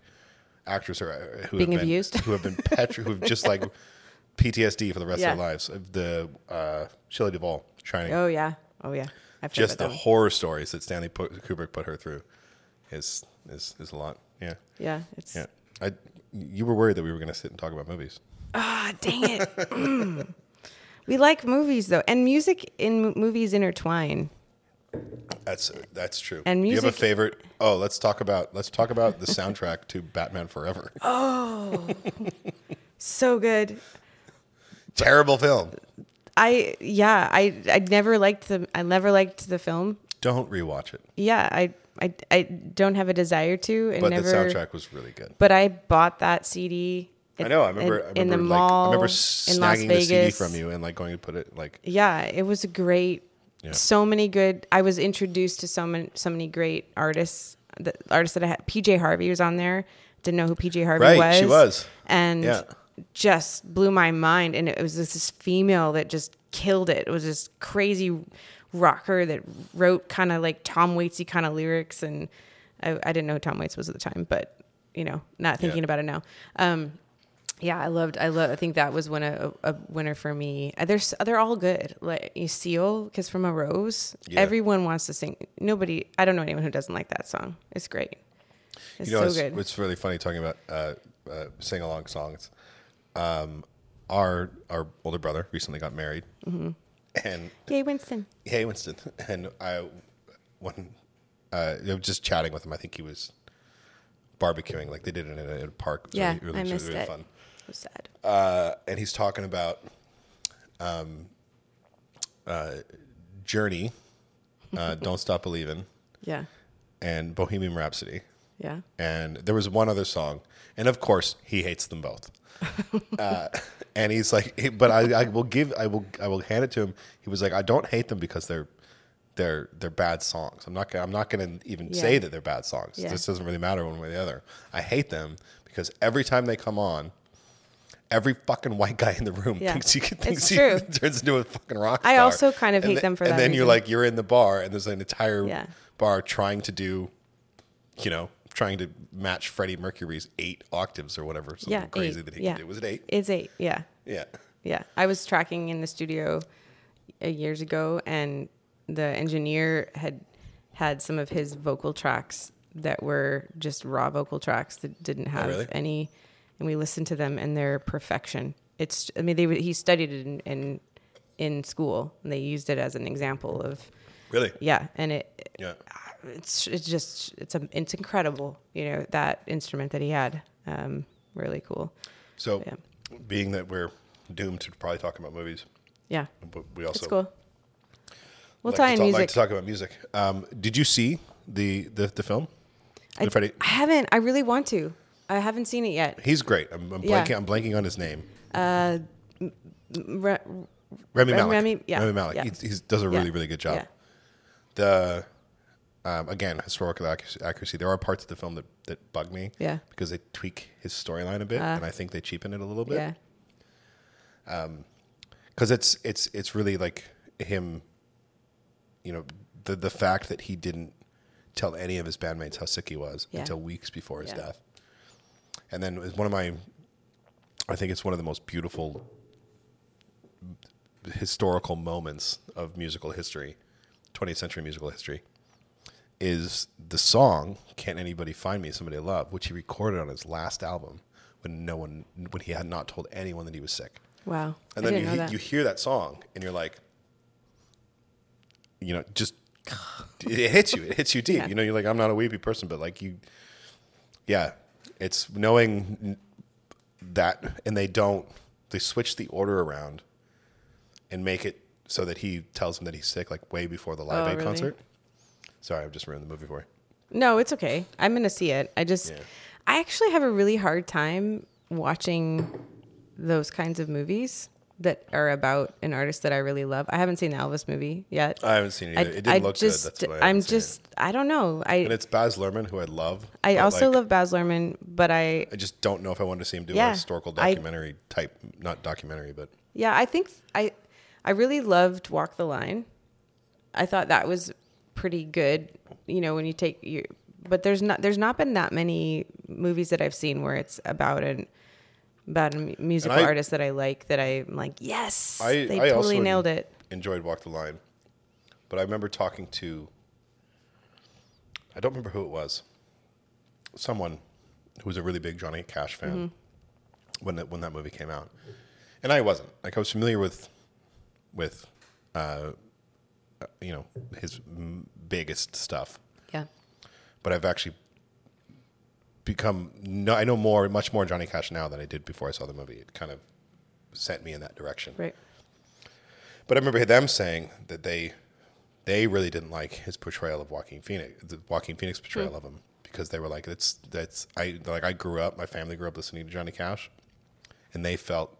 actors who, are, who Being have been, abused? who have been petri- who've just like PTSD for the rest Yeah. of their lives. The uh, Shelley Duvall Shining Oh yeah. Oh yeah. I've just the one. horror stories that Stanley put, Kubrick put her through is is is a lot. Yeah, Yeah. It's yeah. I you were worried that we were going to sit and talk about movies. Ah, dang it. Mm. We like movies though, and music in movies intertwine. That's that's true. And Do you have a favorite? Oh, let's talk about let's talk about the soundtrack to Batman Forever. Oh. So good. Terrible film. I yeah, I I never liked the I never liked the film. Don't rewatch it. Yeah, I I, I don't have a desire to and But never the soundtrack was really good. But I bought that CD. I know. I remember. in, I remember in the like, mall I remember in snagging the CD from you and like going to put it like. Yeah, it was a great. Yeah. So many good. I was introduced to so many so many great artists. The artists that I had. PJ Harvey was on there. Didn't know who PJ Harvey Right, was. she was. and Yeah. Just blew my mind. And it was this, this female that just killed it. It was this crazy rocker that wrote kind of like Tom Waitsy kind of lyrics, and I, I didn't know who Tom Waits was at the time, but you know, not thinking Yeah. about it now. Um, yeah, I loved. I love. I think that was one a, a winner for me. Uh, They're they're all good. Like you Seal, Kiss from a Rose. Yeah. Everyone wants to sing. Nobody. I don't know anyone who doesn't like that song. It's great. It's You know, so it's, good. it's really funny talking about uh, uh, sing along songs. Um, our our older brother recently got married, Mm-hmm. and Yay, Winston. hey Winston, and I when uh, just chatting with him, I think he was barbecuing like they did it in a, in a park. It was Yeah, really, really, I missed really it. fun. It was sad. Uh, and he's talking about um, uh, Journey, uh, Don't Stop Believing, Yeah. and Bohemian Rhapsody. Yeah. and there was one other song, and of course he hates them both. uh, and he's like, but I, I will give, I will, I will hand it to him. He was like, I don't hate them because they're, they're, they're bad songs. I'm not, gonna, I'm not going to even Yeah. say that they're bad songs. Yeah. This doesn't really matter one way or the other. I hate them because every time they come on, every fucking white guy in the room Yeah. thinks he can, It's thinks he turns into a fucking rock star. I also kind of And hate then- them for and that And then you're like, you're in the bar, and there's an entire Yeah. bar trying to do, you know, trying to match Freddie Mercury's eight octaves or whatever, something Yeah. crazy eight. that he yeah. could do. Was it eight? It's eight. Yeah. Yeah. Yeah. I was tracking in the studio years ago, and the engineer had had some of his vocal tracks that were just raw vocal tracks that didn't oh, have really? any, and we listened to them and they're perfection. It's. I mean, they he studied it in, in in school, and they used it as an example of Really? yeah, and it Yeah. It's it's just it's a it's incredible. You know that instrument that he had, um, really cool. So, Yeah. being that we're doomed to probably talk about movies, Yeah, but we also it's cool. We'll like, tie to in talk, music. like to talk about music. Um, did you see the the, the film? I, The I haven't. I really want to. I haven't seen it yet. He's great. I'm, I'm Yeah. blanking. I'm blanking on his name. Re- Remy Rem- Malek. Remy- yeah, Remy Malek. yeah. He, does a really, really good job. Yeah. The um, again historical accuracy. There are parts of the film that, that bug me. Yeah. Because they tweak his storyline a bit, and I think they cheapen it a little bit. Yeah, because it's it's it's really like him you know the the fact that he didn't tell any of his bandmates how sick he was Yeah. until weeks before his Yeah. death. And then it was one of my, I think it's one of the most beautiful historical moments of musical history, 20th century musical history, is the song "Can't Anybody Find Me Somebody I Love," which he recorded on his last album when no one, when he had not told anyone that he was sick. Wow. And I then you, know he- that. you hear that song and you're like, you know, just it hits you. It hits you deep. Yeah. You know, you're like, I'm not a weepy person, but like you, yeah, it's knowing that, and they don't, they switch the order around and make it so that he tells him that he's sick, like way before the Live Oh, Aid really? concert. Sorry, I've just ruined the movie for you. No, it's okay. I'm gonna see it. I just, Yeah. I actually have a really hard time watching those kinds of movies that are about an artist that I really love. I haven't seen the Elvis movie yet. I haven't seen it I, either. it didn't I look just, good. That's I I'm haven't it. just, I don't know. I, And it's Baz Luhrmann, who I love. I also like, love Baz Luhrmann, but I, I just don't know if I want to see him do a Yeah, historical I- documentary type, not documentary, but yeah, I think I, I really loved Walk the Line. I thought that was pretty good. You know, when you take your, but there's not, there's not been that many movies that I've seen where it's about an, about a mu- musical I- artist that I like that I'm like, yes, I, they I totally also nailed it. Enjoyed Walk the Line, but I remember talking to. I don't remember who it was. Someone who was a really big Johnny Cash fan Mm-hmm. when that when that movie came out, and I wasn't. Like I was familiar with, with, uh, you know, his m- biggest stuff, Yeah. but I've actually become no, I know more, much more Johnny Cash now than I did before I saw the movie. It kind of sent me in that direction. Right. But I remember them saying that they they really didn't like his portrayal of Joaquin Phoenix, the Joaquin Phoenix portrayal Hmm. of him, because they were like, "That's that's I like I grew up, my family grew up listening to Johnny Cash, and they felt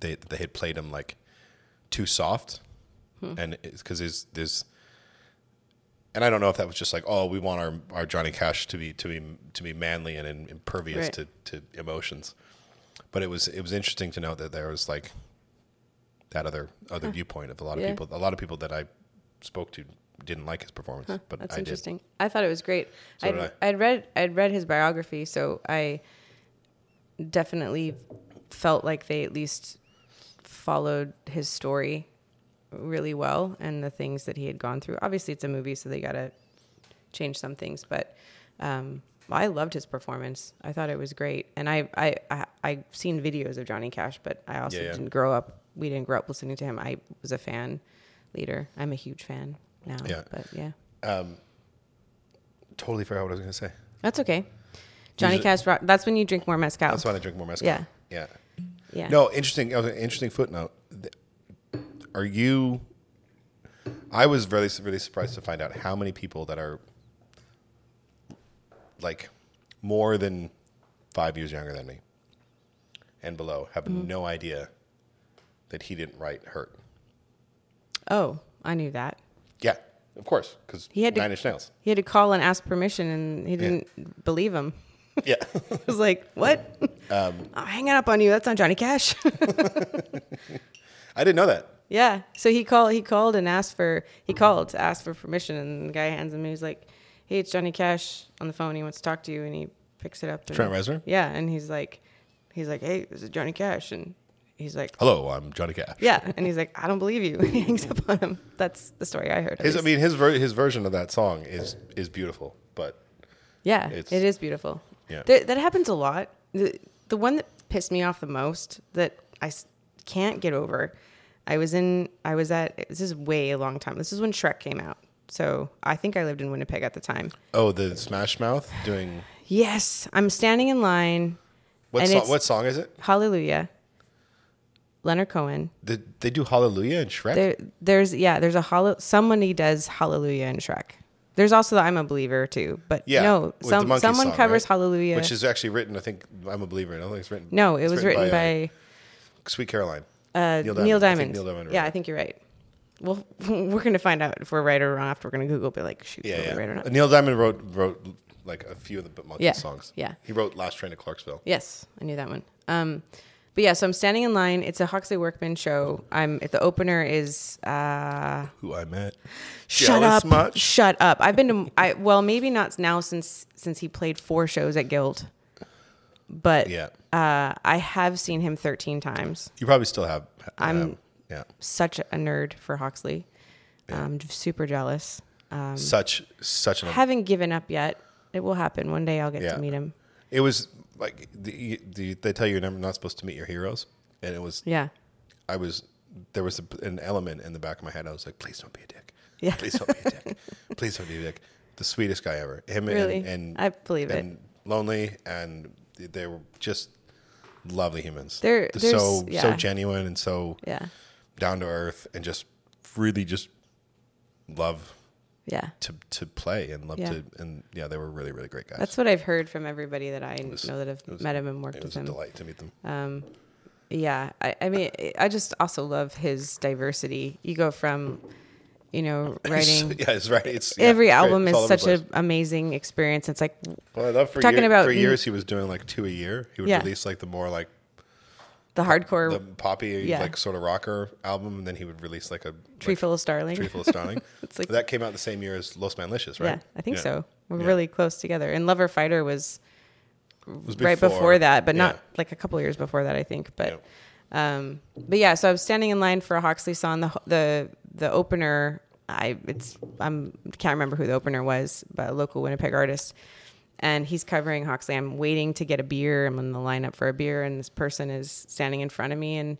they they had played him like too soft, Hmm. and it's because there's there's." And I don't know if that was just like, oh, we want our, our Johnny Cash to be to be to be manly and in- impervious Right. to, to emotions, but it was it was interesting to note that there was like that other other viewpoint of a lot of Yeah. people. A lot of people that I spoke to didn't like his performance, but That's I interesting. I thought it was great. So I'd, did I'd read I'd read his biography, so I definitely felt like they at least followed his story really well and the things that he had gone through. Obviously, it's a movie, so they got to change some things, but um, I loved his performance. I thought it was great, and I I I I've seen videos of Johnny Cash, but I also Yeah, yeah. didn't grow up. We didn't grow up listening to him. I was a fan leader. I'm a huge fan now. Yeah. but yeah. did. Totally forgot what I was going to say. That's okay. Johnny Usually- Cash rock. That's when you drink more mezcal. That's why I drink more mezcal. Yeah. yeah. yeah. No, interesting. Interesting footnote. Are you? I was really really surprised to find out how many people that are like more than five years younger than me and below have Mm-hmm. no idea that he didn't write "Hurt." Oh, I knew that. Yeah, of course, because He had to- Nine Inch Nails. He had to call and ask permission, and he didn't believe him. Yeah, I was like, "What? Um, I'm hanging up on you. That's not Johnny Cash." I didn't know that. Yeah. So he called. He called and asked for. He called to ask for permission, and the guy hands him. He's like, "Hey, it's Johnny Cash on the phone. He wants to talk to you." And he picks it up. Trent Reznor? Yeah, and he's like, he's like, "Hey, this is Johnny Cash," and he's like, Hello, I'm Johnny Cash. "Yeah," and he's like, "I don't believe you." he hangs up on him. That's the story I heard. His, I mean, his ver- his version of that song is is beautiful, but Yeah, It's- it is beautiful. Yeah. There, that happens a lot. The, the one that pissed me off the most that I s- can't get over. I was in. I was at. This is way a long time. This is when Shrek came out. So I think I lived in Winnipeg at the time. oh, the Smash Mouth doing Yes, I'm standing in line. what And song? What song is it? Hallelujah. Leonard Cohen. Did they do Hallelujah and Shrek? There, there's yeah. There's a hall- somebody does Hallelujah in Shrek. There's also the I'm a Believer too, but yeah, no, some someone song, covers right? Hallelujah. which is actually written. I think I'm a believer. I don't think it's written. no, it was written, by uh, Sweet Caroline. Uh, Neil Neil Diamond. I Diamond. Neil Diamond yeah. I think you're right. Well, we're going to find out if we're right or wrong after we're going to Google, be like, shoot, Yeah, yeah. right or not? Neil Diamond wrote wrote like a few of the monkey Yeah, songs. yeah. he wrote Last Train to Clarksville. Yes, I knew that one. Um, but yeah, so I'm standing in line. It's a Hawksley Workman show. I'm the opener is uh, Who I met. shut Jealous up, much? shut up. I've been to I well maybe not now since since he played four shows at Guild, but Yeah. uh, I have seen him 13 times. You probably still have. I'm- um, yeah. Such a nerd for Hawksley. I'm super jealous. Um, such such an. haven't given up yet. It will happen one day. I'll get Yeah. to meet him. It was like the, the, they tell you you're never not supposed to meet your heroes, and it was. Yeah, I was there was a, an element in the back of my head. I was like, please don't be a dick. Yeah. Please don't be a dick. please don't be a dick. The sweetest guy ever. Him Really? and, and I believe it. and lonely and they were just lovely humans. They're, so there's- so yeah. genuine and so yeah, down to earth and just really just love yeah. to to play and love Yeah. to and yeah they were really really great guys. That's what I've heard from everybody that I was- know that have was- met him and worked with him. it was a him. delight to meet them. Um, yeah, I, I mean, I just also love his diversity. You go from, you know, writing. yeah, it's right. It's yeah, Every album It's is such an amazing experience. It's like Well, I love for talking year- about for years he was doing like two a year. He would Yeah. release like the more like the hardcore the poppy Yeah. like sort of rocker album, and then he would release like a Tree like, Full of Starling. Treeful of Starling. It's like- that came out the same year as Los Manlicious, right? Yeah, I think so. We're really close together. And Lover Fighter was, was right before that, but not like a couple years before that, I think. But, um, but yeah. So I was standing in line for a Hawksley song. The the the opener. I it's I'm can't remember who the opener was, but a local Winnipeg artist. And he's covering Hawksley. I'm waiting to get a beer. I'm in the lineup for a beer, and this person is standing in front of me. And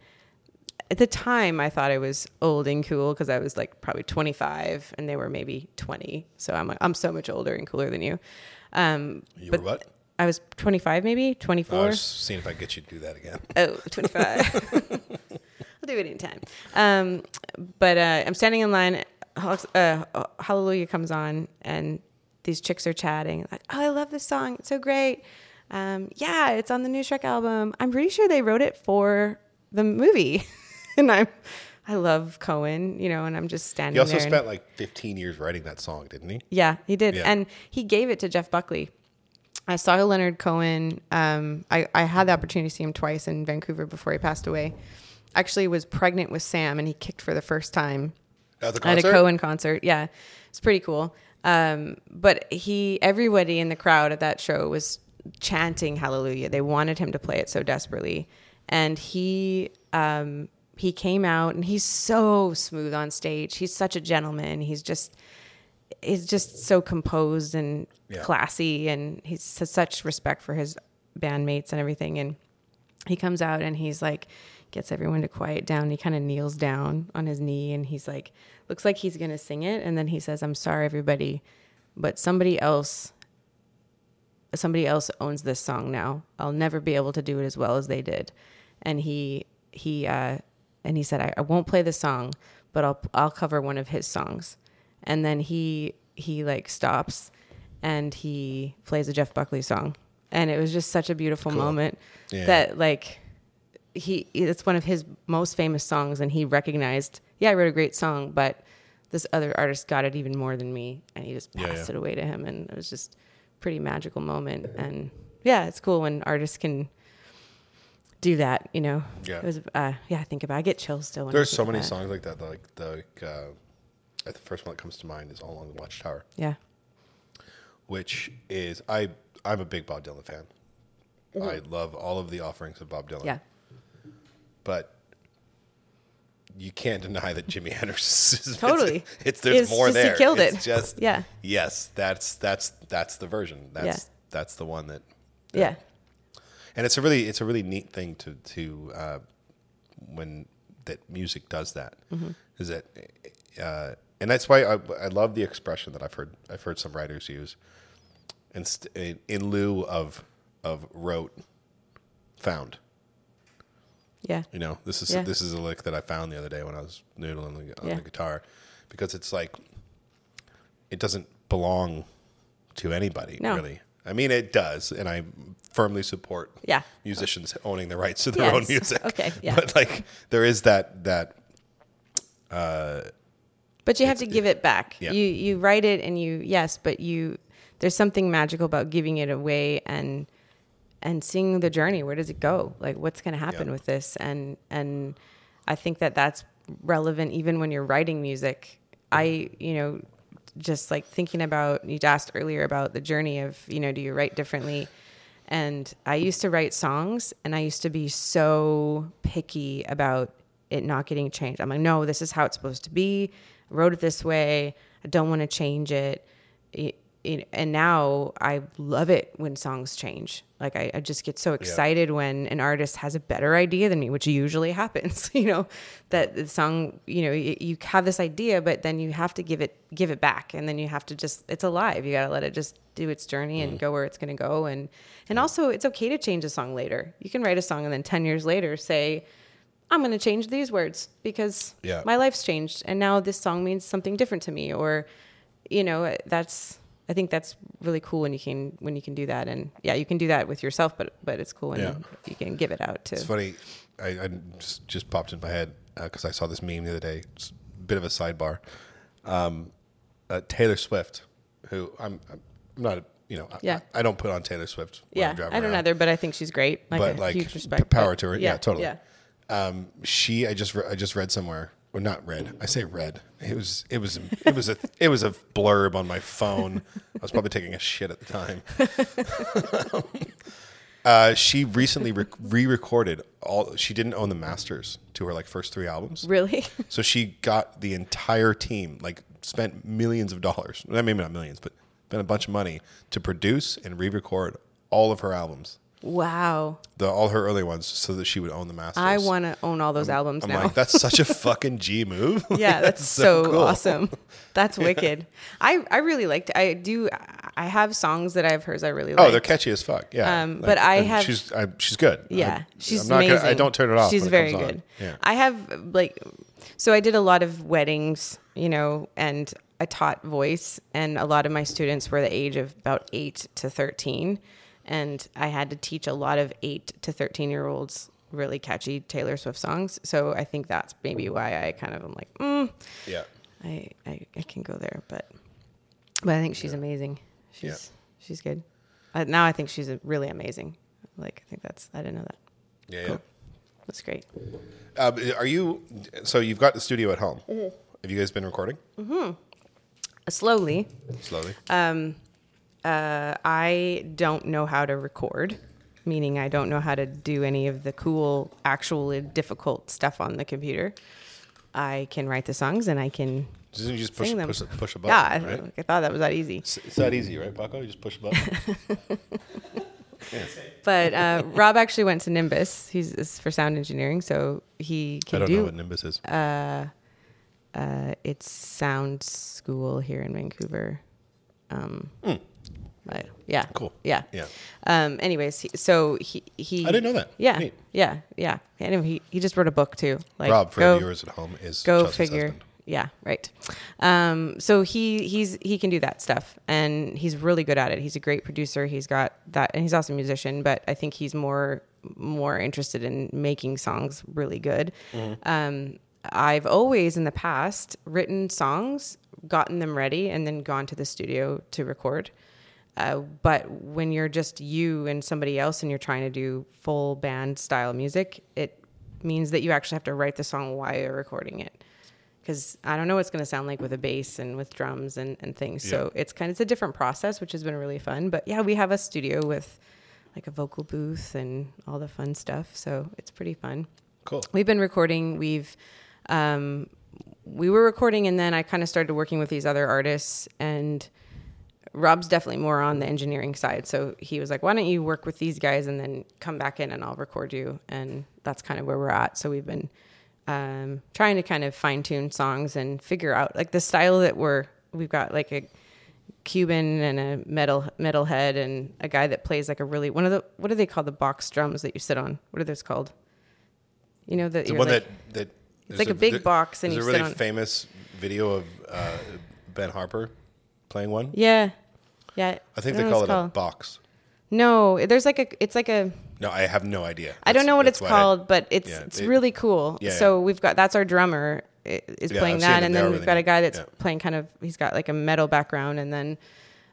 at the time, I thought I was old and cool because I was like probably 25, and they were maybe 20. So I'm like, I'm so much older and cooler than you. Um, You but were what? I was 25, maybe 24. I 24. was seeing if I could get you to do that again. Oh, 25. I'll do it anytime. Um, but uh, I'm standing in line. Uh, Hallelujah comes on, and these chicks are chatting. Like, oh, I love this song. It's so great. Um, yeah, it's on the new Shrek album. I'm pretty sure they wrote it for the movie. and I'm, I love Cohen, you know, and I'm just standing He also there. and- spent like 15 years writing that song, didn't he? yeah, he did. Yeah. And he gave it to Jeff Buckley. I saw Leonard Cohen. Um, I, I had the opportunity to see him twice in Vancouver before he passed away. Actually was pregnant with Sam and he kicked for the first time At the at a Cohen concert. Yeah. It's pretty cool. Um, but he, everybody in the crowd at that show was chanting hallelujah. They wanted him to play it so desperately. And he, um, he came out and he's so smooth on stage. He's such a gentleman. He's just, he's just so composed and Yeah. classy and he's has such respect for his bandmates and everything. And he comes out and he's like gets everyone to quiet down. He kind of kneels down on his knee and he's like looks like he's gonna sing it. And then he says i'm sorry everybody but somebody else somebody else owns this song now. I'll never be able to do it as well as they did. And he he uh and he said i, I won't play the song but i'll i'll cover one of his songs. And then he he like stops and he plays a jeff buckley song. And it was just such a beautiful Cool. moment Yeah. that like he it's one of his most famous songs and he recognized yeah i wrote a great song but this other artist got it even more than me and he just passed yeah. it away to him and it was just a pretty magical moment and yeah it's cool when artists can do that you know Yeah. it was uh yeah i think about it. i get chills still There's so many songs like that. Like like uh, the first one that comes to mind is "All Along the Watchtower," yeah which is I I'm a big Bob Dylan fan. I love all of the offerings of Bob Dylan. Mm-hmm. yeah but you can't deny that Jimmy Hendrix is Totally. It's, it's there's It's more just- he killed it's it. Just Yeah. Yes, that's that's that's the version. That's Yeah. that's the one that. yeah And it's a really it's a really neat thing to to uh, when that music does that Mm-hmm. is that uh, and that's why I, I love the expression that I've heard I've heard some writers use in, in lieu of of wrote found. Yeah You know, this is Yeah. this is a lick that I found the other day when I was noodling the, on Yeah. the guitar, because it's like it doesn't belong to anybody No. really. I mean, it does, and I firmly support Yeah. musicians owning the rights to their own music. Okay, yeah. but like there is that that uh, But you have to give it back. yeah. You you write it and you yes, but you there's something magical about giving it away and and seeing the journey. Where does it go? Like, what's going to happen Yeah. with this? And and I think that that's relevant even when you're writing music. I you know just like thinking about you asked earlier about the journey of you know do you write differently and i used to write songs and i used to be so picky about it not getting changed i'm like no this is how it's supposed to be I wrote it this way i don't want to change it It- and now i love it when songs change. Like I, I just get so excited when an artist has a better idea than me which usually happens you know that the song you know you, you have this idea but then you have to give it give it back. And then you have to just it's alive. You got to let it just do its journey and mm. go where it's going to go. And and also it's okay to change a song later. You can write a song and then 10 years later say i'm going to change these words because Yeah. my life's changed and now this song means something different to me. Or you know that's i think that's really cool when you can when you can do that and yeah you can do that with yourself but but it's cool when Yeah. you can give it out to It's funny. I, I just, just popped in my head because I saw this meme the other day. It's a bit of a sidebar. Um, uh, Taylor Swift, who I'm, I'm not, you know, Yeah. I, I don't put on Taylor Swift. yeah i don't around. either but i think she's great like But, like, huge respect power to her. Yeah, totally. yeah Um, she, I just, re- I just read somewhere, or not red. I say red. It was, it was, it was a, it was a blurb on my phone. I was probably taking a shit at the time. uh, she recently re- re-recorded all. She didn't own the masters to her like first three albums. really So she got the entire team, like spent millions of dollars, well, maybe not millions, but spent a bunch of money to produce and re-record all of her albums, wow the all her early ones, so that she would own the masters. i want to own all those albums I'm now like, that's such a fucking G move. yeah that's so, cool. awesome that's wicked i i really liked i do i have songs that i've heard i really like Oh, they're catchy as fuck. Yeah, Um, but I have- she's I, she's good. Yeah, I, she's I'm not amazing. Gonna, I don't turn it off. She's it very good. Yeah. I have like, so I did a lot of weddings, you know, and I taught voice, and a lot of my students were the age of about eight to thirteen, and I had to teach a lot of eight to thirteen year olds really catchy Taylor Swift songs. So I think that's maybe why I kind of am like, mm, yeah. I, I I can go there, but but I think she's amazing. She's Yeah. she's good. Uh, now I think she's really amazing. Like I think that's I didn't know that. Yeah, yeah. That's great. Uh, are you? So you've got the studio at home. Mm-hmm. Have you guys been recording Uh, slowly, slowly? Uh, I don't know how to record, meaning I don't know how to do any of the cool, actually difficult stuff on the computer. I can write the songs and I can Doesn't you just push sing them. push, a- push a button? yeah, I, right? I thought that was that easy. It's, it's that easy, right, Paco? You just push a button. But uh, Rob actually went to Nimbus. He's is for sound engineering, so he I can don't do. know what Nimbus is. uh, uh, it's sound school here in Vancouver. Um, Yeah. Cool. Yeah. Yeah. Um, anyways, he, so he, he, I didn't know that. Yeah. Neat. Yeah. Yeah. And he, he just wrote a book too. Like, Rob, for go, viewers at home, is go Chelsea's figure. husband. Yeah. Right. Um, so he, he's, he can do that stuff and he's really good at it. He's a great producer. He's got that, and he's also a musician, but I think he's more, more interested in making songs really good. Um, I've always in the past written songs, gotten them ready, and then gone to the studio to record. Uh, but when you're just you and somebody else and you're trying to do full band style music, it means that you actually have to write the song while you're recording it. Because I don't know what it's going to sound like with a bass and with drums and, and things. So it's kind of it's a different process, which has been really fun. But yeah, we have a studio with like a vocal booth and all the fun stuff. So it's pretty fun. Cool. We've been recording. We've um, we were recording, and then I kind of started working with these other artists. And Rob's definitely more on the engineering side, so he was like, "Why don't you work with these guys and then come back in, and I'll record you." And that's kind of where we're at. So we've been um, trying to kind of fine tune songs and figure out like the style that we're. We've got like a Cuban and a metal metal head and a guy that plays like a really one of the what do they call the box drums that you sit on? What are those called? You know that The one like, that that there's like a big there- box and there's you a sit really on- famous video of uh, Ben Harper playing one. yeah, yeah. I think they call it it's a box. No, there's like a it's like a No, I have no idea. I don't know what it's that's why I- called, but it's yeah, it's it- really cool. yeah, so yeah. we've got that's our drummer is playing that, and then we've got a guy that's playing kind of he's got like a metal background, and then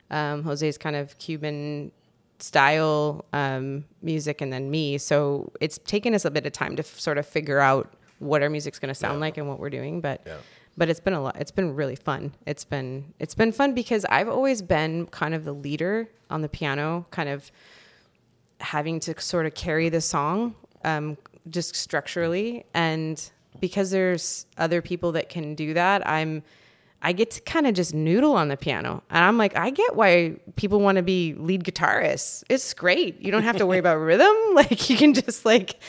um, Jose's kind of Cuban style um, music and then me. So it's taken us a bit of time to f- sort of figure out what our music's going to sound like and what we're doing. But Yeah. But it's been a lot. It's been really fun. It's been it's been fun because I've always been kind of the leader on the piano, kind of having to sort of carry the song um, just structurally and because there's other people that can do that i'm i get to kind of just noodle on the piano and i'm like i get why people want to be lead guitarists it's great you don't have to worry about rhythm like you can just like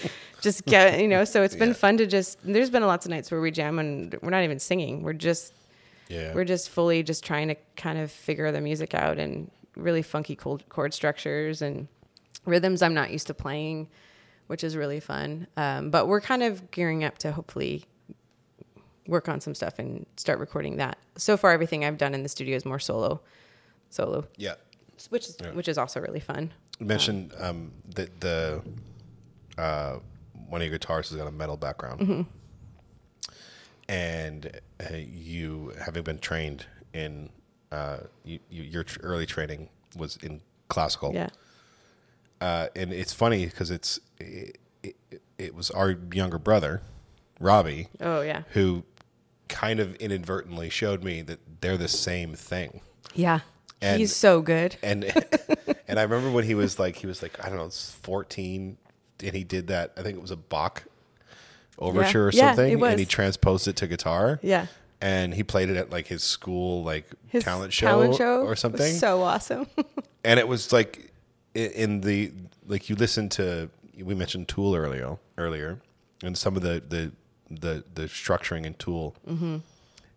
just get you know so it's been Yeah. fun to just there's been lots of nights where we jam and we're not even singing we're just Yeah. we're just fully just trying to kind of figure the music out and really funky chord, chord structures and rhythms I'm not used to playing, which is really fun. Um, but we're kind of gearing up to hopefully work on some stuff and start recording that. So far, everything I've done in the studio is more solo, solo, yeah. which is Yeah. which is also really fun. You mentioned um, that the uh, one of your guitarists has got a metal background, Mm-hmm. and uh, you having been trained in uh, you, you, your tr- early training was in classical. Yeah, uh, and it's funny because it's it, it, it was our younger brother, Robbie, oh yeah, who kind of inadvertently showed me that they're the same thing. yeah. And- He's so good. and and I remember when he was like he was like I don't know, fourteen, and he did that. I think it was a Bach overture or Yeah, something, it was. and he transposed it to guitar. Yeah. and he played it at like his school like His talent show, talent show or something. So awesome. and it was like in the like you listen to we mentioned Tool earlier earlier, and some of the the the, the structuring in Tool Mm-hmm.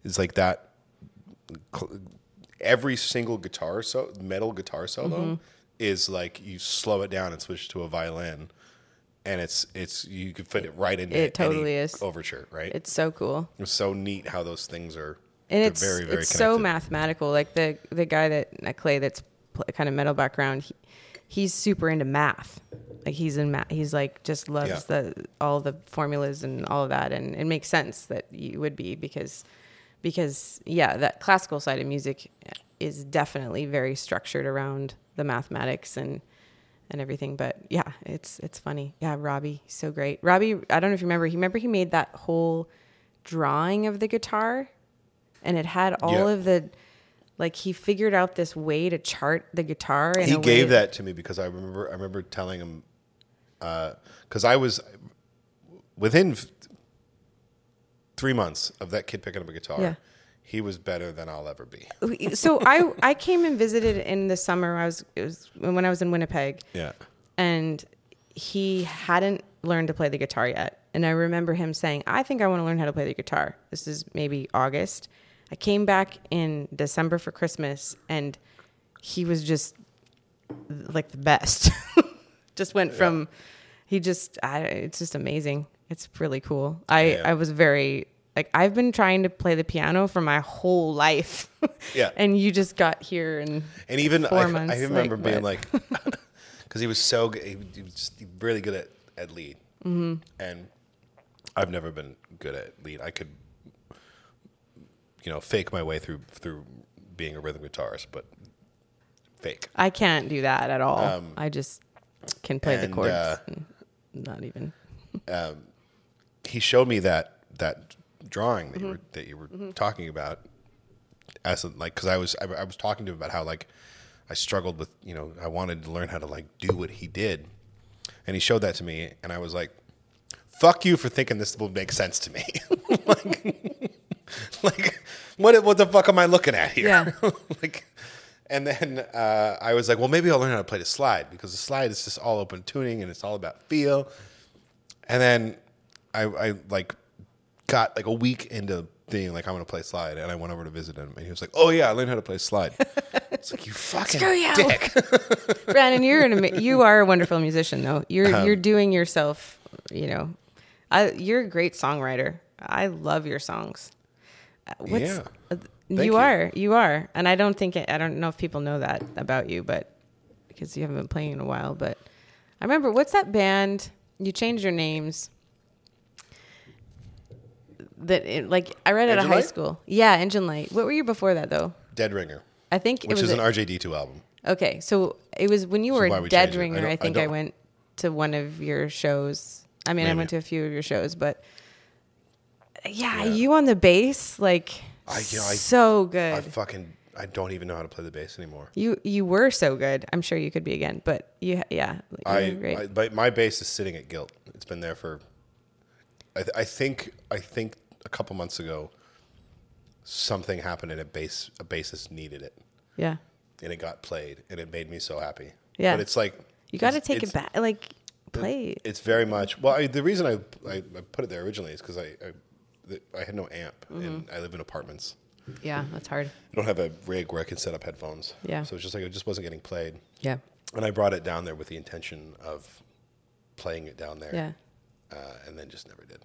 is like that. Every single guitar so metal guitar solo Mm-hmm. is like you slow it down and switch to a violin, and it's it's you could fit it right into It any totally is. overture, right? it's so cool. It's so neat how those things are. and it's very very it's so mathematical. Like the the guy that uh, Clay that's kind of metal background, he, he's super into math. Like he's in math. He's like just loves Yeah. the all the formulas and all of that, and it makes sense that you would be because because yeah, that classical side of music is definitely very structured around the mathematics and and everything. But yeah, it's it's funny. Yeah, Robbie, so great. Robbie, I don't know if you remember. He remember he made that whole drawing of the guitar, and it had all Yeah. of the like he figured out this way to chart the guitar. In he gave that to me because I remember I remember telling him uh, because I was within f- three months of that kid picking up a guitar. Yeah. He was better than I'll ever be. so I I came and visited in the summer. I was it was when I was in Winnipeg. Yeah. and he hadn't learned to play the guitar yet. And I remember him saying, I think I want to learn how to play the guitar. This is maybe August. I came back in December for Christmas and he was just like the best. just went from, he just, I, it's just amazing. It's really cool. I, Yeah. I was very, like, I've been trying to play the piano for my whole life. Yeah. and you just got here and, And even Four I, months, I remember like, being what? like, because he was so good, he, he was just really good at, at lead. Mm-hmm. And I've never been good at lead. I could, you know, fake my way through through being a rhythm guitarist, but fake. I can't do that at all. I just can play the Um, chords. uh, and not even. he showed me that that drawing that you Mm-hmm. were that you were talking about as a, like because I was I, I was talking to him about how like I struggled with you know I wanted to learn how to like do what he did, and he showed that to me, and I was like, "Fuck you for thinking this will make sense to me." like, like what what the fuck am I looking at here? Yeah. like. And then uh, I was like, well, maybe I'll learn how to play the slide because the slide is just all open tuning and it's all about feel. And then I, I like got like a week into being like, I'm gonna play slide, and I went over to visit him, and he was like, Oh yeah, I learned how to play slide. it's like you fucking Screw you. dick. Brandon, you're an ama- you are a wonderful musician though. You're Um, you're doing yourself, you know. I you're a great songwriter. I love your songs. Uh, What's, Yeah. uh, you you. are. You are. And I don't think it, I don't know if people know that about you, but because you haven't been playing in a while, but I remember what's that band? You changed your names. That it, like I read out of high Light? school. Yeah, Engine Light. What were you before that though? Dead Ringer, I think it which was is an a- RJD2 album. Okay, so it was when you were why we dead changed it? I ringer. don't- I, I think I, don't- went to one of your shows. I mean, I Maybe. went to a few of your shows, but yeah, Yeah. you on the bass, like I- you know, I- so good. I fucking I don't even know how to play the bass anymore. you you were so good. I'm sure you could be again, but you yeah, you I, great. I but my bass is sitting at Guilt. It's been there for. I, th- I think I think a couple months ago. Something happened and a bass a bassist needed it yeah, and it got played and it made me so happy. Yeah. but it's like you got to take it back. Like play. it. It's very much well. I, the reason I, I I put it there originally is because I, I I had no amp Mm-hmm. and I live in apartments. Yeah, that's hard. I don't have a rig where I can set up headphones. Yeah. So it's just like it just wasn't getting played. Yeah, And I brought it down there with the intention of playing it down there. yeah. Uh, and then just never did.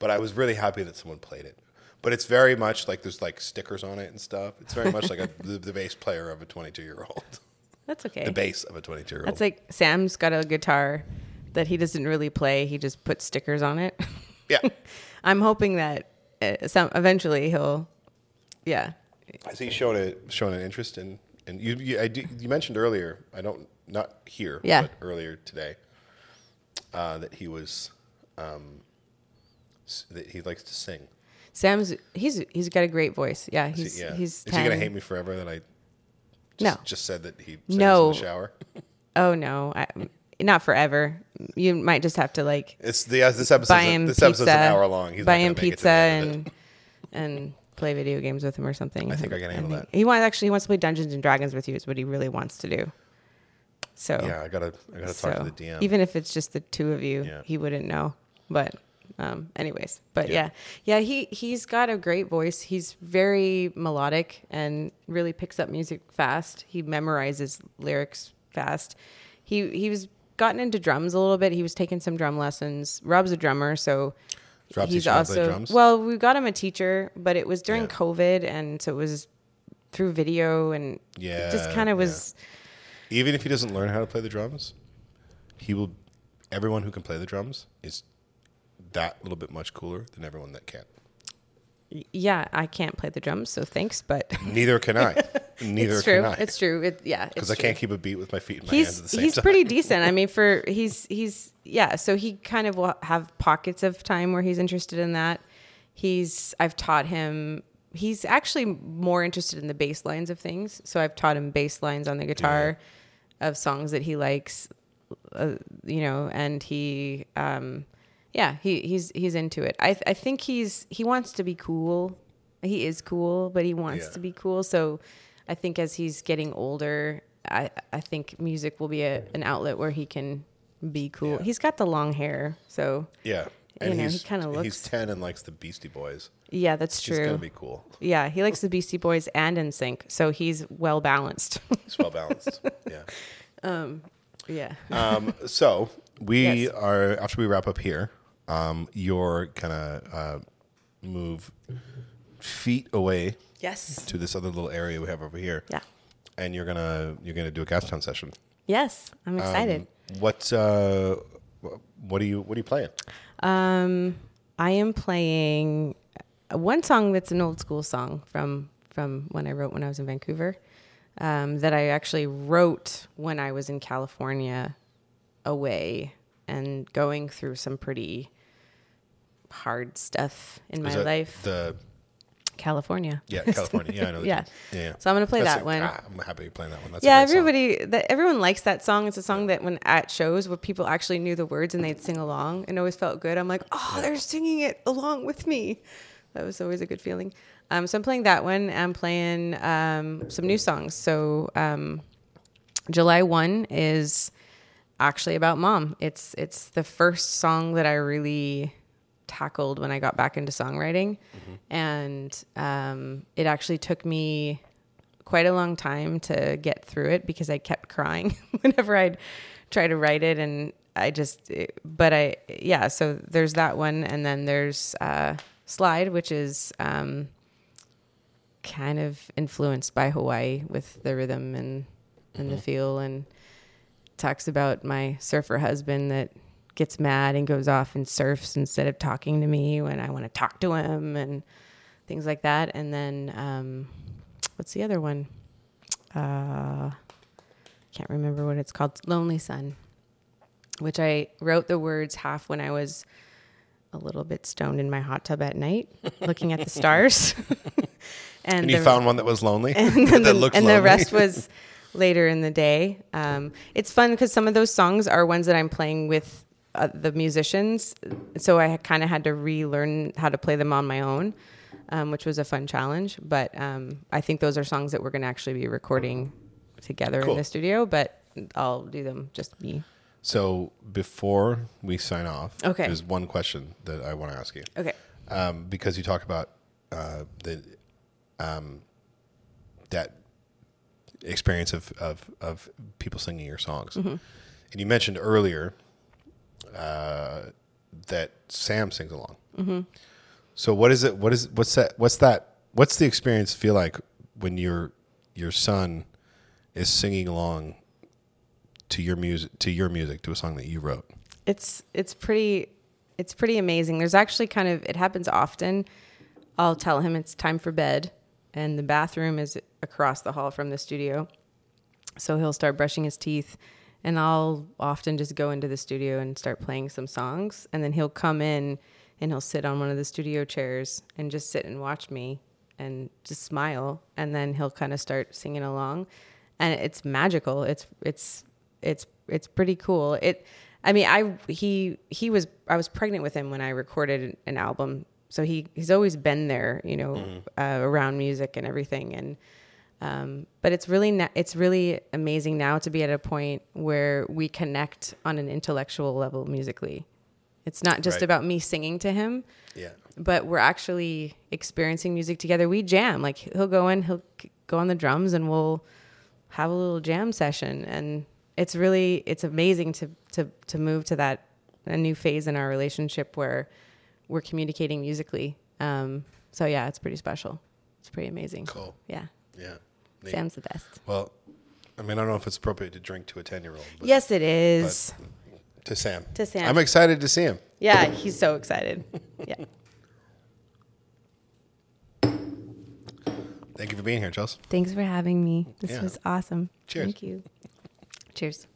But I was really happy that someone played it. But it's very much like there's like stickers on it and stuff. It's very much like a, the, the bass player of a 22 year old. That's okay. The bass of a 22 year old. That's like Sam's got a guitar that he doesn't really play. He just puts stickers on it. yeah. I'm hoping that uh, some eventually he'll, yeah, I see shown a shown an interest in and you you, I do, you mentioned earlier I don't not here Yeah. but earlier today uh, that he was um, that he likes to sing. Sam's he's he's got a great voice. Yeah, Is he- he's yeah. he's Is he gonna hate me forever that I just, No. just said that he No. in the shower? Oh no, I, not forever. You might just have to like It's the uh, this episode this pizza, episode's an hour long. He's buy him make it to the pizza end of it. and and play video games with him or something. I think I can handle that. He wants actually he wants to play Dungeons and Dragons with you. Is what he really wants to do. So Yeah, I gotta I gotta talk so to the DM. even if it's just the two of you, Yeah. he wouldn't know. But um, anyways, but Yeah. yeah. yeah, he he's got a great voice. He's very melodic and really picks up music fast. He memorizes lyrics fast. He he was gotten into drums a little bit. He was taking some drum lessons. Rob's a drummer, so he's teaching how to play also drums? well. We got him a teacher, but it was during Yeah. COVID, and so it was through video, and it just kind of yeah. was. Even if he doesn't learn how to play the drums, he will. Everyone who can play the drums is that little bit much cooler than everyone that can't. Yeah, I can't play the drums, so thanks, but Neither can I. Neither it's true. can I. It's true. It, yeah, Because I can't keep a beat with my feet and my hands at the He's same he's time. pretty decent. I mean, for he's he's yeah. So he kind of will have pockets of time where he's interested in that. He's I've taught him. He's actually more interested in the bass lines of things. So I've taught him bass lines on the guitar of songs that he likes. Uh, you know, and he um, yeah, he he's he's into it. I I think he's he wants to be cool. He is cool, but he wants Yeah. to be cool. So I think as he's getting older, I I think music will be a, an outlet where he can be cool. Yeah. He's got the long hair, so Yeah. You And know, he he's, kinda looks. He's 10 and likes the Beastie Boys. yeah, that's He's true. to be cool. yeah, he likes the Beastie Boys and NSYNC, so he's well balanced. He's well balanced. yeah. yeah. Um, so we Yes. are, after we wrap up here, um, you're going to uh, move feet away Yes. to this other little area we have over here. Yeah. And you're gonna you're gonna do a Gastown session. Yes, I'm excited. Um, what uh, what are you what are you playing? Um, I am playing one song that's an old school song from from when I wrote when I was in Vancouver. Um, that I actually wrote when I was in California, away and going through some pretty hard stuff in Is my that life. The California. yeah California. Yeah, I know. Yeah. yeah. yeah. So I'm gonna play That's that a- one. ah, I'm happy playing that one. That's yeah, everybody that everyone likes that song. It's a song that when at shows where people actually knew the words and they'd sing along and always felt good. I'm like, oh, they're singing it along with me. That was always a good feeling. Um, so I'm playing that one. I'm playing um, some new songs. So um, July one is actually about mom. It's it's the first song that I really tackled when I got back into songwriting, and um, it actually took me quite a long time to get through it because I kept crying whenever I'd try to write it, and I just, it- but I, yeah. So there's that one, and then there's uh, Slide, which is um, kind of influenced by Hawaii with the rhythm and and the feel, and talks about my surfer husband that gets mad and goes off and surfs instead of talking to me when I want to talk to him and things like that. And then um, what's the other one? Uh, can't remember what it's called, Lonely Sun, which I wrote the words half when I was a little bit stoned in my hot tub at night, looking at the stars. And, you the- found one that was lonely. and, that the, looked and lonely. the rest was later in the day. Um, it's fun because some of those songs are ones that I'm playing with uh, the musicians, so I kind of had to relearn how to play them on my own, um, which was a fun challenge. But um, I think those are songs that we're going to actually be recording together Cool. in the studio. But I'll do them just me. So before we sign off, Okay. there's one question that I want to ask you. Okay. um, because you talk about uh, the um, that experience of, of, of people singing your songs, Mm-hmm. and you mentioned earlier uh, that Sam sings along. Mm-hmm. So what is it? What is what's that? What's that? What's the experience feel like when your your son is singing along to your music to your music to a song that you wrote? it's it's pretty it's pretty amazing. There's actually kind of it happens often. I'll tell him it's time for bed and the bathroom is across the hall from the studio. So he'll start brushing his teeth and I'll often just go into the studio and start playing some songs. And then he'll come in and he'll sit on one of the studio chairs and just sit and watch me and just smile. And then he'll kind of start singing along. And it's magical. It's it's it's it's pretty cool. It i mean i he he was i was pregnant with him when i recorded an album. So he he's always been there you know uh, around music and everything. And um, but it's really na- it's really amazing now to be at a point where we connect on an intellectual level musically it's not just Right. about me singing to him Yeah. but we're actually experiencing music together. We jam. Like he'll go in, he'll go on the drums, and we'll have a little jam session. And it's really it's amazing to to to move to that a new phase in our relationship where we're communicating musically. Um, so yeah, it's pretty special. It's pretty amazing. Cool. Yeah, Yeah. Neat. Sam's the best. Well, I mean, I don't know if it's appropriate to drink to a ten-year-old. Yes, it is. To Sam. To Sam. I'm excited to see him. yeah, he's so excited. Yeah. Thank you for being here, Chelsea. Thanks for having me. This Yeah. was awesome. Cheers. Thank you. Cheers.